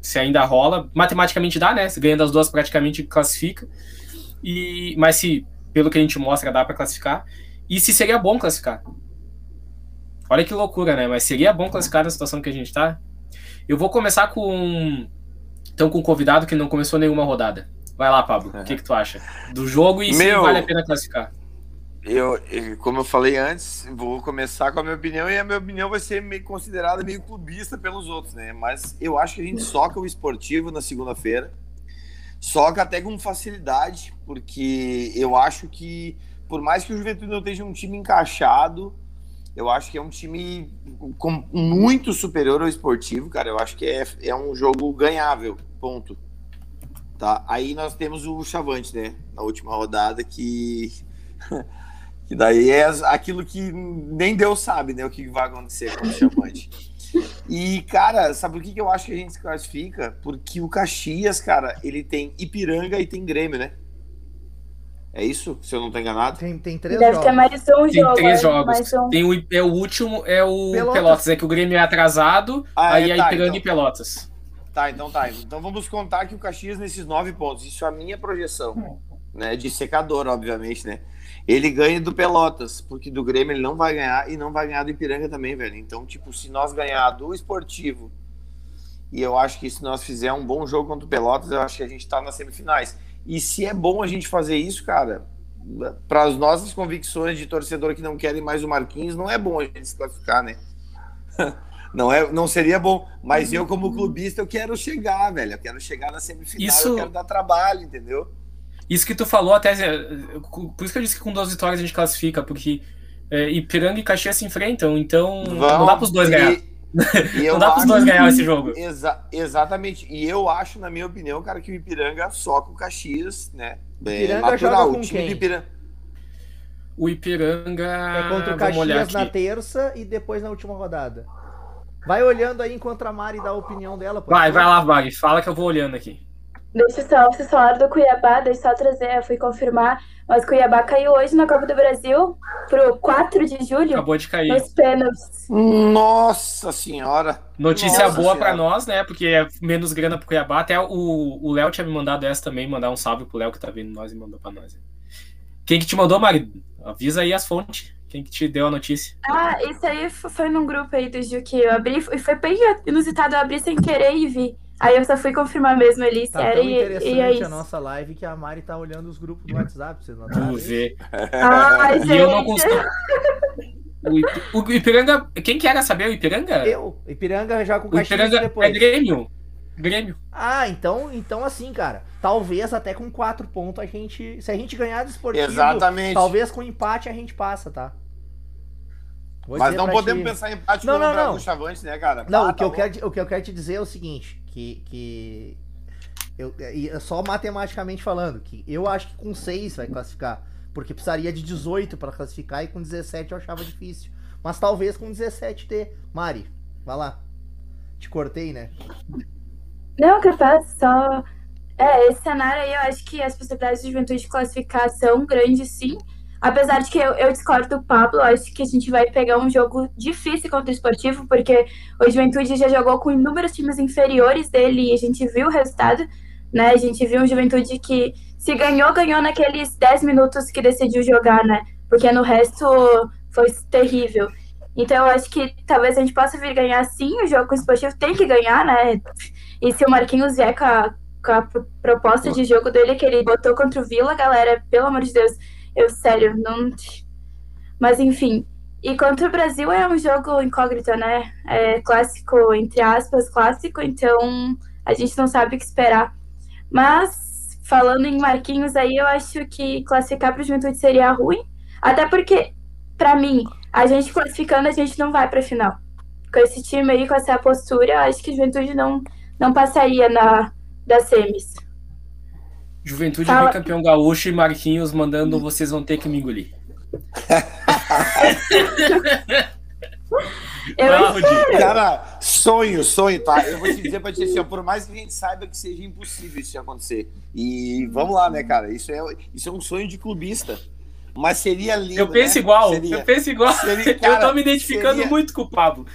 se ainda rola, matematicamente dá, né? Se ganha das duas praticamente classifica. E mas se pelo que a gente mostra, dá para classificar. E se seria bom classificar. Olha que loucura, né? Mas seria bom classificar na situação que a gente tá. Eu vou começar com. Então, com um convidado que não começou nenhuma rodada. Vai lá, Pablo. O que, que tu acha? Do jogo e Meu, se vale a pena classificar. Eu, como eu falei antes, vou começar com a minha opinião e a minha opinião vai ser meio considerada meio clubista pelos outros, né? Mas eu acho que a gente soca o esportivo na segunda-feira. Soca até com facilidade, porque eu acho que, por mais que o Juventude não esteja um time encaixado, eu acho que é um time com, muito superior ao esportivo, cara. Eu acho que é, é um jogo ganhável, ponto. Tá? Aí nós temos o Chavante, né? Na última rodada, que. *laughs* que daí é aquilo que nem Deus sabe, né? O que vai acontecer com o Chavante. E, cara, sabe por que, que eu acho que a gente se classifica? Porque o Caxias, cara, ele tem Ipiranga e tem Grêmio, né? É isso? Se eu não estou enganado? Tem, tem três Deve jogos. Deve ter mais um tem jogo. três jogos. Um... Tem o, é o último, é o Pelotas. Pelotas. É que o Grêmio é atrasado, ah, aí é, tá, Ipiranga então. e Pelotas. Tá, então tá. Então vamos contar que o Caxias nesses nove pontos. Isso é a minha projeção. Né, de secador, obviamente, né? Ele ganha do Pelotas, porque do Grêmio ele não vai ganhar e não vai ganhar do Ipiranga também, velho. Então, tipo, se nós ganhar do esportivo, e eu acho que se nós fizer um bom jogo contra o Pelotas, eu acho que a gente tá nas semifinais. E se é bom a gente fazer isso, cara, para as nossas convicções de torcedor que não querem mais o Marquinhos, não é bom a gente se classificar, né? *laughs* Não, é, não seria bom, mas eu, como clubista, eu quero chegar, velho. Eu quero chegar na semifinal, isso... eu quero dar trabalho, entendeu? Isso que tu falou, até. Por isso que eu disse que com duas vitórias a gente classifica, porque é, Ipiranga e Caxias se enfrentam, então Vão, não dá para os dois e... ganhar. *laughs* não dá para os dois ganhar esse jogo. Exa exatamente. E eu acho, na minha opinião, cara, que o Ipiranga só com o Caxias, né? É Ipiranga natural. Joga com o time quem? Ipiranga. O Ipiranga. É contra o Caxias na terça e depois na última rodada. Vai olhando aí enquanto a Mari dá a opinião dela. Vai, vai lá, Bag. Fala que eu vou olhando aqui. Deixa só, vocês falaram do Cuiabá, deixa eu só trazer, eu fui confirmar. Mas Cuiabá caiu hoje na Copa do Brasil pro 4 de julho. Acabou de cair. Nos pênaltis. Nossa senhora. Notícia Nossa boa para nós, né? Porque é menos grana pro Cuiabá. Até o Léo tinha me mandado essa também, mandar um salve pro Léo que tá vendo nós e mandou para nós. Quem que te mandou, Marido? Avisa aí as fontes. Quem que te deu a notícia? Ah, isso aí foi num grupo aí do Gil que eu abri. E foi bem inusitado, eu abri sem querer e vi. Aí eu só fui confirmar mesmo ali se tá era e, interessante e é a nossa live que a Mari tá olhando os grupos do WhatsApp, vocês não Vamos ver. Ai, gente. E eu não consigo. O, Ipiranga. Quem que era saber o Ipiranga? Eu. Ipiranga já com o Ipiranga depois. É Grêmio. Grêmio. Ah, então, então assim, cara. Talvez até com quatro pontos a gente. Se a gente ganhar do esportivo, Exatamente. talvez com empate a gente passa, tá? Vou Mas não podemos ti... pensar em empate não, com não, não. o Chavante, né, cara? Não, ah, o, que tá eu quero, o que eu quero te dizer é o seguinte que, que eu, é só matematicamente falando, que eu acho que com 6 vai classificar, porque precisaria de 18 para classificar e com 17 eu achava difícil. Mas talvez com 17 ter. Mari, vai lá. Te cortei, né? Não, capaz, só. É, esse cenário aí eu acho que as possibilidades de juventude de classificar são grandes, sim. Apesar de que eu, eu discordo do Pablo, acho que a gente vai pegar um jogo difícil contra o esportivo, porque o Juventude já jogou com inúmeros times inferiores dele e a gente viu o resultado, né? A gente viu um Juventude que se ganhou, ganhou naqueles 10 minutos que decidiu jogar, né? Porque no resto foi terrível. Então eu acho que talvez a gente possa vir ganhar sim, o jogo com o esportivo tem que ganhar, né? E se o Marquinhos vier com a, com a proposta de jogo dele que ele botou contra o Vila, galera, pelo amor de Deus eu, sério, não. Mas enfim. E contra o Brasil é um jogo incógnito, né? É clássico, entre aspas, clássico, então a gente não sabe o que esperar. Mas, falando em Marquinhos aí, eu acho que classificar para o Juventude seria ruim. Até porque, para mim, a gente classificando, a gente não vai para a final. Com esse time aí, com essa postura, eu acho que o Juventude não, não passaria na, das semis. Juventude Fala... campeão gaúcho e Marquinhos mandando vocês vão ter que me engolir. Eu Cara, sonho, sonho, tá? Eu vou te dizer pra ti assim, por mais que a gente saiba que seja impossível isso acontecer. E vamos lá, né, cara? Isso é, isso é um sonho de clubista. Mas seria lindo. Eu penso né? igual, seria, eu penso igual. Seria, cara, eu tô me identificando seria, muito com o Pablo.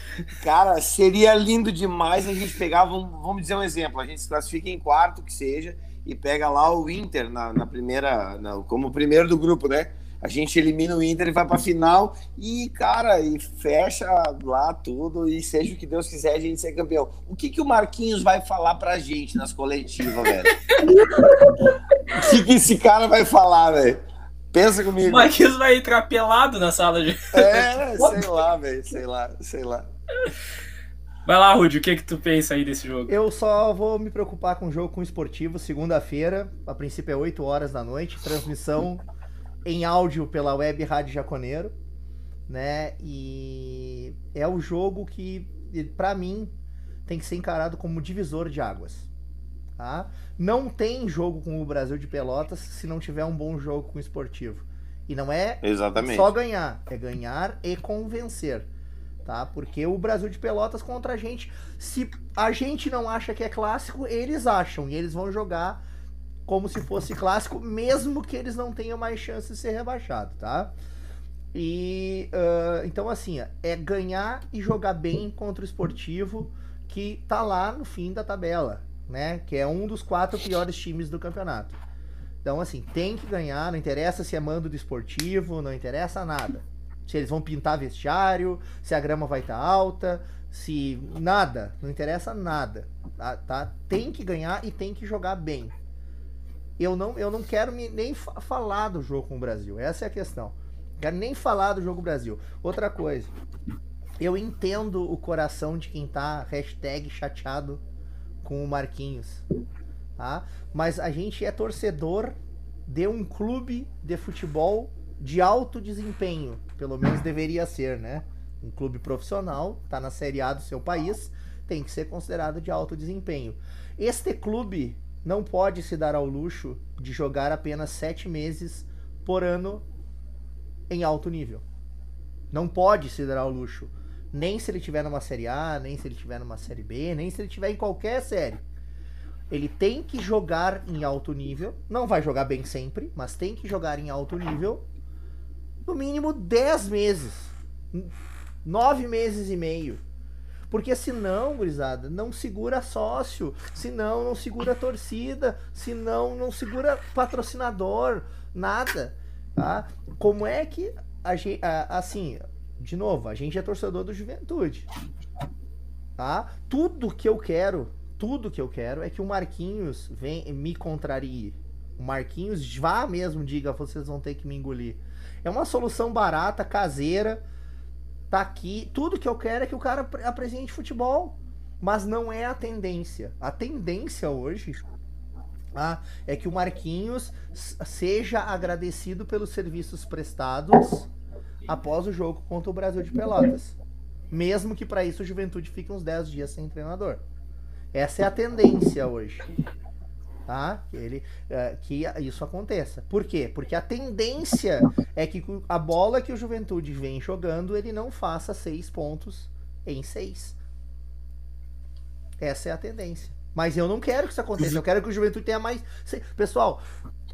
Cara, seria lindo demais a gente pegar, vamos, vamos dizer um exemplo, a gente se classifica em quarto, que seja, e pega lá o Inter na, na primeira, na, como primeiro do grupo, né? A gente elimina o Inter e vai para final e, cara, e fecha lá tudo e seja o que Deus quiser a gente ser campeão. O que, que o Marquinhos vai falar pra gente nas coletivas, velho? o que, que esse cara vai falar, velho? Pensa comigo. O Marquinhos vai entrar pelado na sala de. É, sei lá, velho, sei lá, sei lá. Vai lá, Rudy, o que que tu pensa aí desse jogo? Eu só vou me preocupar com o jogo com o esportivo, segunda-feira, a princípio é 8 horas da noite, transmissão *laughs* em áudio pela web Rádio Jaconeiro, né? E é o jogo que, para mim, tem que ser encarado como divisor de águas. Tá? Não tem jogo com o Brasil de Pelotas se não tiver um bom jogo com o esportivo. E não é Exatamente. só ganhar, é ganhar e convencer. Tá? Porque o Brasil de Pelotas contra a gente, se a gente não acha que é clássico, eles acham. E eles vão jogar como se fosse clássico, mesmo que eles não tenham mais chance de ser rebaixado, tá? E uh, então assim, é ganhar e jogar bem contra o esportivo que tá lá no fim da tabela, né? Que é um dos quatro piores times do campeonato. Então, assim, tem que ganhar, não interessa se é mando do esportivo, não interessa nada. Se eles vão pintar vestiário, se a grama vai estar tá alta, se. Nada, não interessa nada. Tá, tá? Tem que ganhar e tem que jogar bem eu não, eu não quero me, nem falar do jogo com o Brasil. Essa é a questão. Não quero nem falar do jogo Brasil. Outra coisa. Eu entendo o coração de quem tá hashtag chateado com o Marquinhos. Tá? Mas a gente é torcedor de um clube de futebol de alto desempenho. Pelo menos deveria ser, né? Um clube profissional, tá na Série A do seu país, tem que ser considerado de alto desempenho. Este clube não pode se dar ao luxo de jogar apenas sete meses por ano em alto nível. Não pode se dar ao luxo. Nem se ele tiver numa série A, nem se ele tiver numa série B, nem se ele tiver em qualquer série. Ele tem que jogar em alto nível. Não vai jogar bem sempre, mas tem que jogar em alto nível. No mínimo 10 meses. 9 meses e meio. Porque senão, gurizada, não segura sócio, senão não segura torcida, senão não segura patrocinador, nada. Tá? Como é que a gente, assim, de novo, a gente é torcedor do Juventude. Tá? Tudo que eu quero, tudo que eu quero é que o Marquinhos vem me contrarie. O Marquinhos vá mesmo diga, vocês vão ter que me engolir. É uma solução barata, caseira tá aqui. Tudo que eu quero é que o cara apresente futebol. Mas não é a tendência. A tendência hoje ah, é que o Marquinhos seja agradecido pelos serviços prestados após o jogo contra o Brasil de Pelotas. Mesmo que para isso o Juventude fique uns 10 dias sem treinador. Essa é a tendência hoje tá? Que, ele, uh, que isso aconteça. Por quê? Porque a tendência é que a bola que o Juventude vem jogando, ele não faça seis pontos em seis. Essa é a tendência. Mas eu não quero que isso aconteça. Eu quero que o Juventude tenha mais. Pessoal,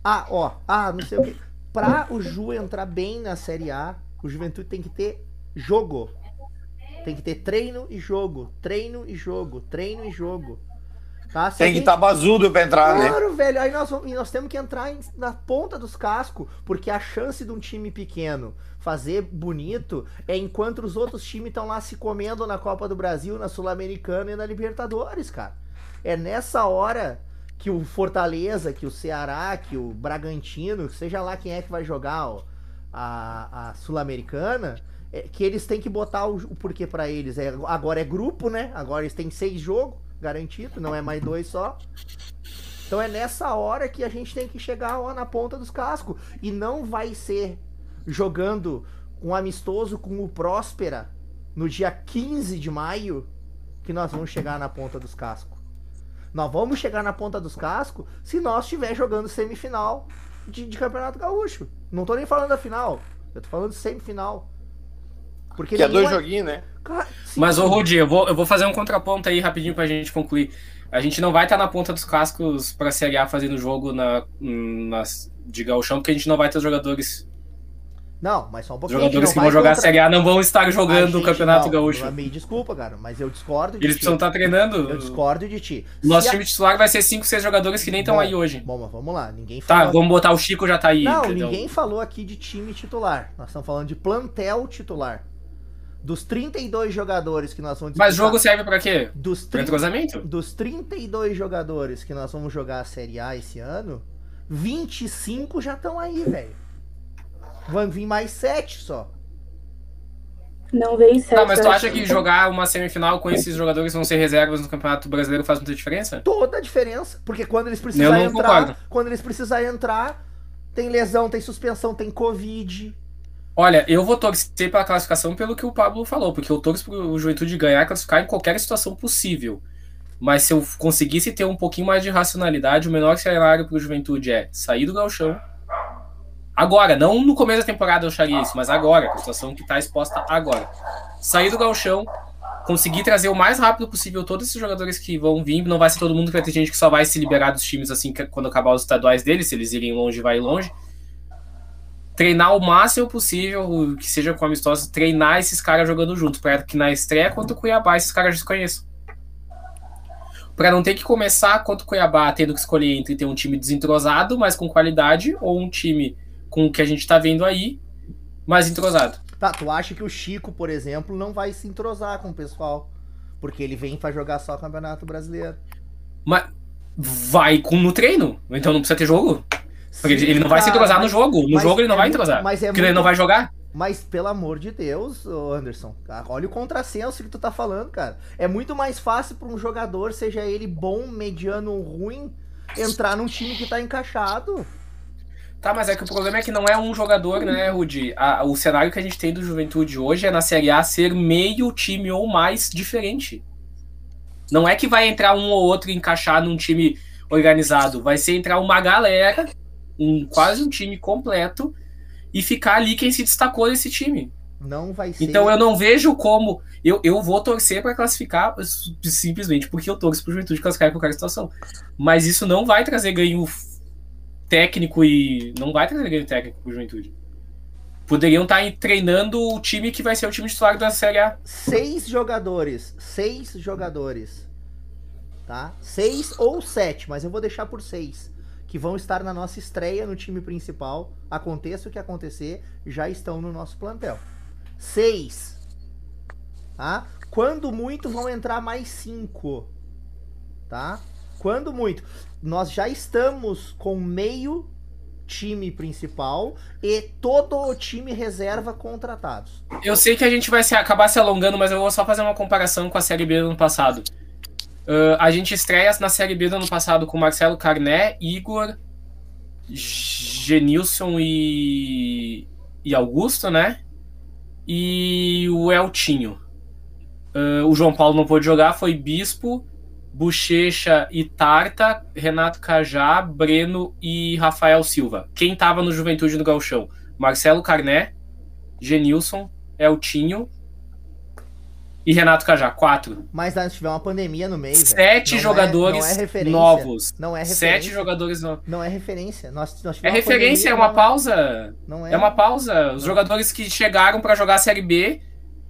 ah, ó, ah, não sei o que. Pra o Ju entrar bem na Série A, o Juventude tem que ter jogo. Tem que ter treino e jogo. Treino e jogo. Treino e jogo. Tá? Tem gente... que estar tá bazudo pra entrar, claro, né? Claro, velho. Aí nós, nós temos que entrar em, na ponta dos cascos, porque a chance de um time pequeno fazer bonito é enquanto os outros times estão lá se comendo na Copa do Brasil, na Sul-Americana e na Libertadores, cara. É nessa hora que o Fortaleza, que o Ceará, que o Bragantino, seja lá quem é que vai jogar ó, a, a Sul-Americana, é, que eles têm que botar o, o porquê para eles. É, agora é grupo, né? Agora eles têm seis jogos garantido, não é mais dois só. Então é nessa hora que a gente tem que chegar lá na ponta dos cascos. E não vai ser jogando um amistoso com o Próspera no dia 15 de maio que nós vamos chegar na ponta dos cascos. Nós vamos chegar na ponta dos cascos se nós estiver jogando semifinal de, de, Campeonato Gaúcho. Não tô nem falando da final, eu tô falando de semifinal. Porque que é dois joguinhos, né? Mas, ô Rudi, eu vou, eu vou fazer um contraponto aí rapidinho pra gente concluir. A gente não vai estar na ponta dos cascos pra Série A fazendo jogo na, na, de gauchão, porque a gente não vai ter os jogadores Não, mas só um pouquinho. Jogadores que vão jogar contra... a Série A não vão estar jogando o Campeonato não, Gaúcho. Me desculpa, cara, mas eu discordo de Eles ti. precisam estar treinando. Eu discordo de ti. Nosso Se time a... titular vai ser 5, 6 jogadores que nem estão aí hoje. Bom, mas vamos lá. Ninguém tá, falou... Tá, vamos botar o Chico já tá aí. Não, entendeu? ninguém falou aqui de time titular. Nós estamos falando de plantel titular. Dos 32 jogadores que nós vamos disputar, Mas jogo serve para quê? Dos 30, entrosamento? Dos 32 jogadores que nós vamos jogar a Série A esse ano, 25 já estão aí, velho. Vão vir mais 7 só. Não veio 7. Tá, mas tu acha que jogar uma semifinal com esses jogadores que vão ser reservas no Campeonato Brasileiro faz muita diferença? Toda a diferença. Porque quando eles precisarem entrar. Concordo. Quando eles precisarem entrar, tem lesão, tem suspensão, tem Covid. Olha, eu vou torcer pela classificação pelo que o Pablo falou, porque eu torço pro Juventude ganhar e classificar em qualquer situação possível. Mas se eu conseguisse ter um pouquinho mais de racionalidade, o menor cenário pro Juventude é sair do galchão. Agora, não no começo da temporada eu acharia isso, mas agora, a situação que está exposta agora. Sair do galchão, conseguir trazer o mais rápido possível todos esses jogadores que vão vir. Não vai ser todo mundo que vai ter gente que só vai se liberar dos times assim quando acabar os estaduais deles, se eles irem longe, vai longe treinar o máximo possível, que seja com amistosos, treinar esses caras jogando junto, para que na estreia contra o Cuiabá esses caras já se conheçam. Para não ter que começar contra o Cuiabá tendo que escolher entre ter um time desentrosado, mas com qualidade, ou um time com o que a gente tá vendo aí, mais entrosado. Tá, tu acha que o Chico, por exemplo, não vai se entrosar com o pessoal? Porque ele vem para jogar só o Campeonato Brasileiro. Mas vai com no treino, então não precisa ter jogo. Porque Sim, ele não vai se entrosar no jogo. No jogo ele não é vai entrosar. Mas é porque muito... ele não vai jogar. Mas, pelo amor de Deus, Anderson, olha o contrassenso que tu tá falando, cara. É muito mais fácil para um jogador, seja ele bom, mediano ou ruim, entrar num time que tá encaixado. Tá, mas é que o problema é que não é um jogador, né, Rudi? A, o cenário que a gente tem do Juventude hoje é na Série A ser meio time ou mais diferente. Não é que vai entrar um ou outro e encaixar num time organizado. Vai ser entrar uma galera um quase um time completo e ficar ali quem se destacou desse time. Não vai ser. Então eu não vejo como. Eu, eu vou torcer para classificar simplesmente porque eu torço pro Juventude classificar em qualquer situação. Mas isso não vai trazer ganho técnico e. Não vai trazer ganho técnico pro Juventude. Poderiam estar tá treinando o time que vai ser o time titular da Série A. Seis jogadores. Seis jogadores. Tá? Seis ou sete, mas eu vou deixar por seis que vão estar na nossa estreia no time principal, aconteça o que acontecer, já estão no nosso plantel. Seis. Tá? Quando muito, vão entrar mais cinco. Tá? Quando muito. Nós já estamos com meio time principal e todo o time reserva contratados. Eu sei que a gente vai se, acabar se alongando, mas eu vou só fazer uma comparação com a Série B do ano passado. Uh, a gente estreia na Série B do ano passado com Marcelo Carné, Igor, Genilson e, e Augusto, né? E o Eltinho. Uh, o João Paulo não pôde jogar, foi Bispo, Bochecha e Tarta, Renato Cajá, Breno e Rafael Silva. Quem tava no Juventude do Galchão? Marcelo Carné, Genilson, Eltinho, e Renato Cajá, quatro. Mas se tiver uma pandemia no meio. Sete jogadores é, não é novos. Não é referência. Sete jogadores novos. Não é referência. Nós, nós é referência, pandemia, é uma pausa. Não é. É uma pausa. Os não. jogadores que chegaram para jogar a Série B,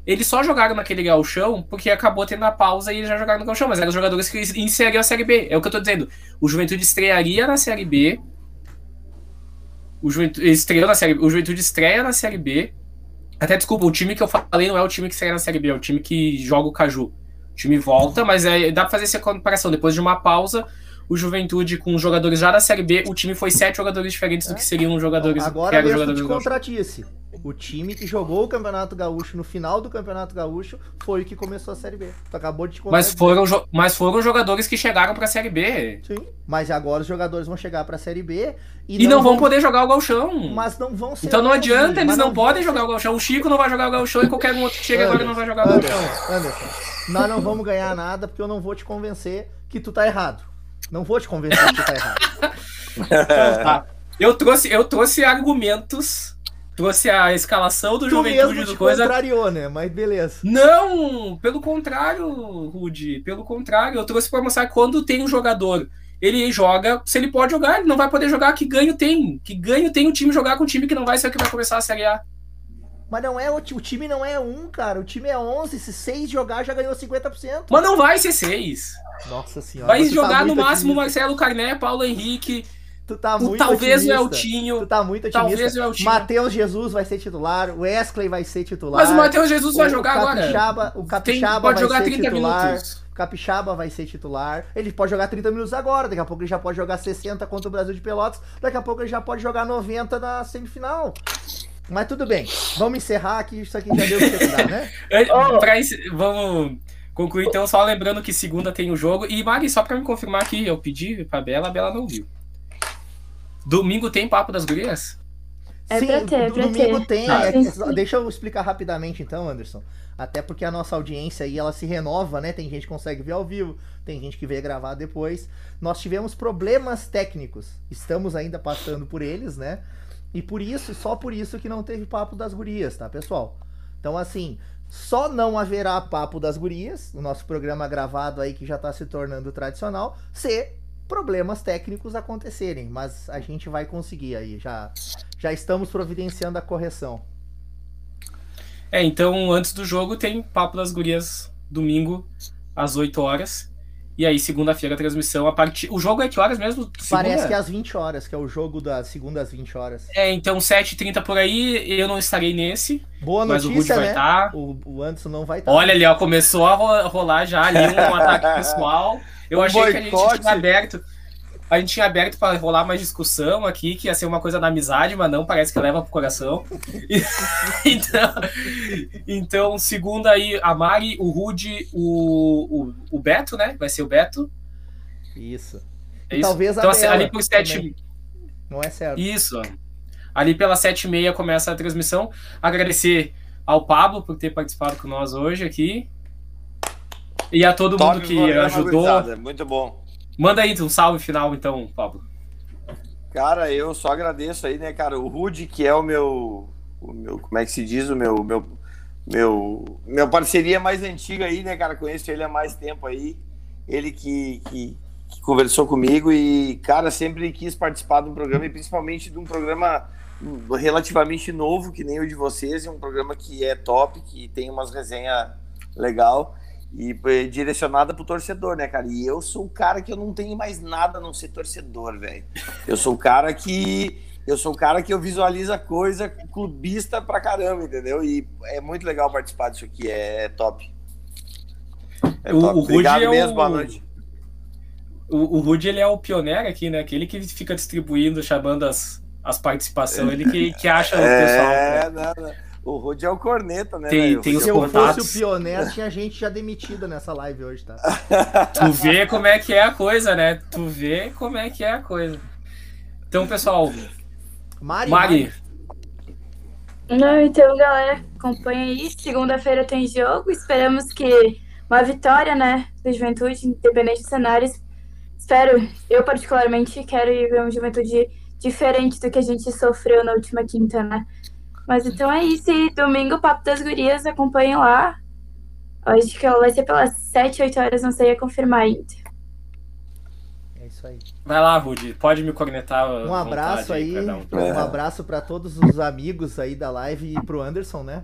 eles só jogaram naquele galchão porque acabou tendo a pausa e eles já jogaram no galchão. Mas eram os jogadores que inseriam a Série B. É o que eu tô dizendo. O Juventude estrearia na Série B. O Juventude, estreou na série, o Juventude estreia na Série B até desculpa, o time que eu falei não é o time que seria na Série B, é o time que joga o Caju. O time volta, mas é, dá pra fazer essa comparação. Depois de uma pausa, o Juventude com jogadores já da Série B, o time foi sete jogadores diferentes do que seriam jogadores Agora que jogadores te contratisse. O time que jogou o Campeonato Gaúcho no final do Campeonato Gaúcho foi o que começou a Série B. Tu acabou de te mas foram, mas foram jogadores que chegaram para a Série B. Sim, mas agora os jogadores vão chegar para a Série B e, e não, não, vão poder jogar o Galchão. Mas não vão ser. Então não adianta, eles não, não podem jogar o Galchão. O Chico não vai jogar o Galchão e qualquer um outro que chega agora não vai jogar o Galchão. Anderson, nós não vamos ganhar nada porque eu não vou te convencer que tu tá errado. Não vou te convencer que tá errado. então, tá. Eu trouxe, eu trouxe argumentos trouxe a escalação do tu Juventude mesmo do coisa. contrariou, né? Mas beleza. Não, pelo contrário, Rudy. Pelo contrário, eu trouxe para mostrar quando tem um jogador. Ele joga, se ele pode jogar, ele não vai poder jogar, que ganho tem. Que ganho tem o time jogar com um time que não vai ser o que vai começar a Série A. Mas não é o, o time não é um, cara. O time é 11. Se seis jogar, já ganhou 50%. Mas não vai ser seis. Nossa senhora. Vai tá jogar tá no máximo otimista. Marcelo Carné, Paulo Henrique. Tu tá muito Talvez otimista. o Eltinho. Tu tá muito otimista. Talvez o Eltinho. Matheus Jesus vai ser titular. O Wesley vai ser titular. Mas o Matheus Jesus vai jogar Capixaba, agora. O Capixaba Tem, pode vai jogar ser 30 titular. Minutos. O Capixaba vai ser titular. Ele pode jogar 30 minutos agora. Daqui a pouco ele já pode jogar 60 contra o Brasil de Pelotas. Daqui a pouco ele já pode jogar 90 na semifinal. Mas tudo bem. Vamos encerrar aqui. Isso aqui já deu o que dar, né? *laughs* oh. pra, vamos concluir então, só lembrando que segunda tem o jogo. E Mari, só pra me confirmar aqui, eu pedi pra Bela, a Bela não viu. Domingo tem Papo das Gurias? É Sim, pra ter, pra domingo ter. tem. Ah, é, deixa eu explicar rapidamente então, Anderson. Até porque a nossa audiência aí, ela se renova, né? Tem gente que consegue ver ao vivo, tem gente que vê gravar depois. Nós tivemos problemas técnicos. Estamos ainda passando por eles, né? E por isso, só por isso que não teve papo das gurias, tá, pessoal? Então, assim, só não haverá papo das gurias, o nosso programa gravado aí que já está se tornando tradicional, se problemas técnicos acontecerem, mas a gente vai conseguir aí, já já estamos providenciando a correção. É, então antes do jogo tem papo das gurias domingo às 8 horas. E aí, segunda-feira, a transmissão a partir. O jogo é que horas mesmo? Segunda? Parece que é às 20 horas, que é o jogo da segunda às 20 horas. É, então 7h30 por aí, eu não estarei nesse. Boa notícia, mas o Rudy né? Estar. O, o Anderson não vai estar. Tá. Olha ali, ó, começou a rolar já ali um *laughs* ataque pessoal. Eu um achei boicote. que a gente tinha aberto a gente tinha aberto para rolar mais discussão aqui, que ia ser uma coisa da amizade, mas não, parece que leva pro coração. *laughs* então, então, segunda aí, a Mari, o Rude, o, o, o Beto, né? Vai ser o Beto. Isso. É isso. Talvez então, assim, ali por sete. Não é certo. Isso. Ali pelas sete e meia começa a transmissão. Agradecer ao Pablo por ter participado com nós hoje aqui. E a todo Top mundo que ajudou. Muito bom. Manda aí um salve final, então, Pablo. Cara, eu só agradeço aí, né, cara? O Rude, que é o meu, o meu. Como é que se diz? O meu. meu meu, parceria mais antiga aí, né, cara? Conheço ele há mais tempo aí. Ele que, que, que conversou comigo e, cara, sempre quis participar de um programa e principalmente de um programa relativamente novo, que nem o de vocês, é um programa que é top, que tem umas resenhas legal e é direcionada pro torcedor, né, cara? E eu sou o cara que eu não tenho mais nada a não ser torcedor, velho. Eu sou o cara que eu sou o cara que eu visualizo a coisa clubista pra caramba, entendeu? E é muito legal participar disso aqui, é, é top. É o, top. O Obrigado é mesmo, o... boa noite. O, o Rudy, ele é o pioneiro aqui, né? Aquele que fica distribuindo, chamando as, as participações, ele que, que acha o pessoal. É, não, não. O Rude é o corneta, né? Tem, tem Se eu fosse o pioneiro, tinha gente já demitida nessa live hoje, tá? *laughs* tu vê como é que é a coisa, né? Tu vê como é que é a coisa. Então, pessoal. Mari. Mari. Não, então, galera, acompanha aí. Segunda-feira tem jogo. Esperamos que uma vitória, né? Do Juventude, independente dos cenários. Espero, eu particularmente quero ver uma juventude diferente do que a gente sofreu na última quinta, né? Mas então é isso. E domingo, Papo das Gurias, acompanhem lá. Acho que ela vai ser pelas 7, 8 horas, não sei a confirmar ainda. É isso aí. Vai lá, Rudy, pode me conectar. Um abraço aí, um, um abraço para todos os amigos aí da live e pro Anderson, né?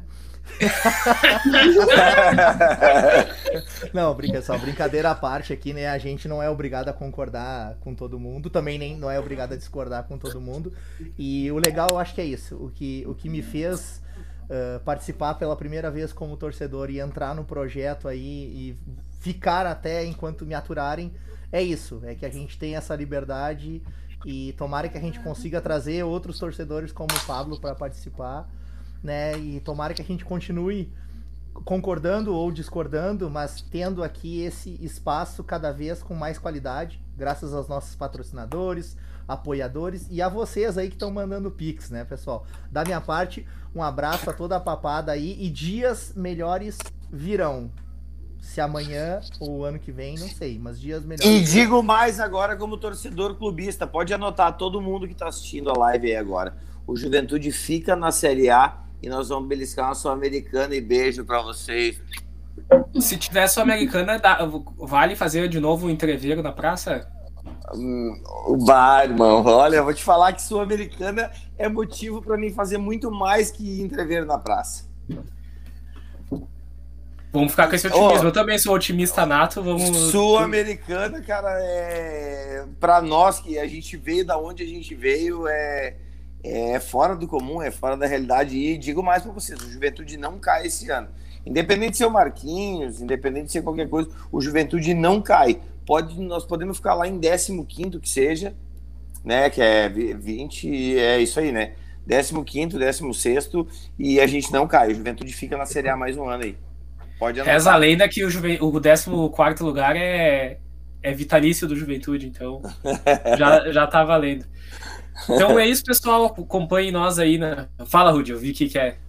*laughs* não, brinca só, brincadeira à parte aqui, né? A gente não é obrigado a concordar com todo mundo, também nem não é obrigado a discordar com todo mundo. E o legal, eu acho que é isso. O que, o que me fez uh, participar pela primeira vez como torcedor e entrar no projeto aí e ficar até enquanto me aturarem é isso. É que a gente tem essa liberdade e tomara que a gente consiga trazer outros torcedores como o Pablo para participar né? E tomara que a gente continue concordando ou discordando, mas tendo aqui esse espaço cada vez com mais qualidade, graças aos nossos patrocinadores, apoiadores e a vocês aí que estão mandando pix, né, pessoal? Da minha parte, um abraço a toda a papada aí e dias melhores virão. Se amanhã ou ano que vem, não sei, mas dias melhores. E digo mais agora como torcedor clubista, pode anotar todo mundo que está assistindo a live aí agora. O Juventude fica na Série A e nós vamos beliscar uma Sul-Americana e beijo para vocês. Se tiver Sul-Americana, vale fazer de novo um entreveiro na praça? O bar, irmão. Olha, eu vou te falar que Sul-Americana é motivo para mim fazer muito mais que entrever na praça. Vamos ficar com esse otimismo. Oh, eu também sou otimista nato. Vamos... Sul-Americana, cara, é. Para nós que a gente veio da onde a gente veio, é é fora do comum, é fora da realidade. E digo mais para vocês: o Juventude não cai esse ano. Independente de ser o Marquinhos, independente de ser qualquer coisa, o Juventude não cai. Pode, nós podemos ficar lá em 15 que seja, né? Que é 20, é isso aí, né? 15, 16 e a gente não cai. O Juventude fica na Série A mais um ano aí. Pode anotar. Reza a lenda que o, Juve... o 14 lugar é... é vitalício do Juventude, então *laughs* já, já tá valendo. Então é isso, pessoal. Acompanhe nós aí. Na... Fala, Rudy, eu vi que quer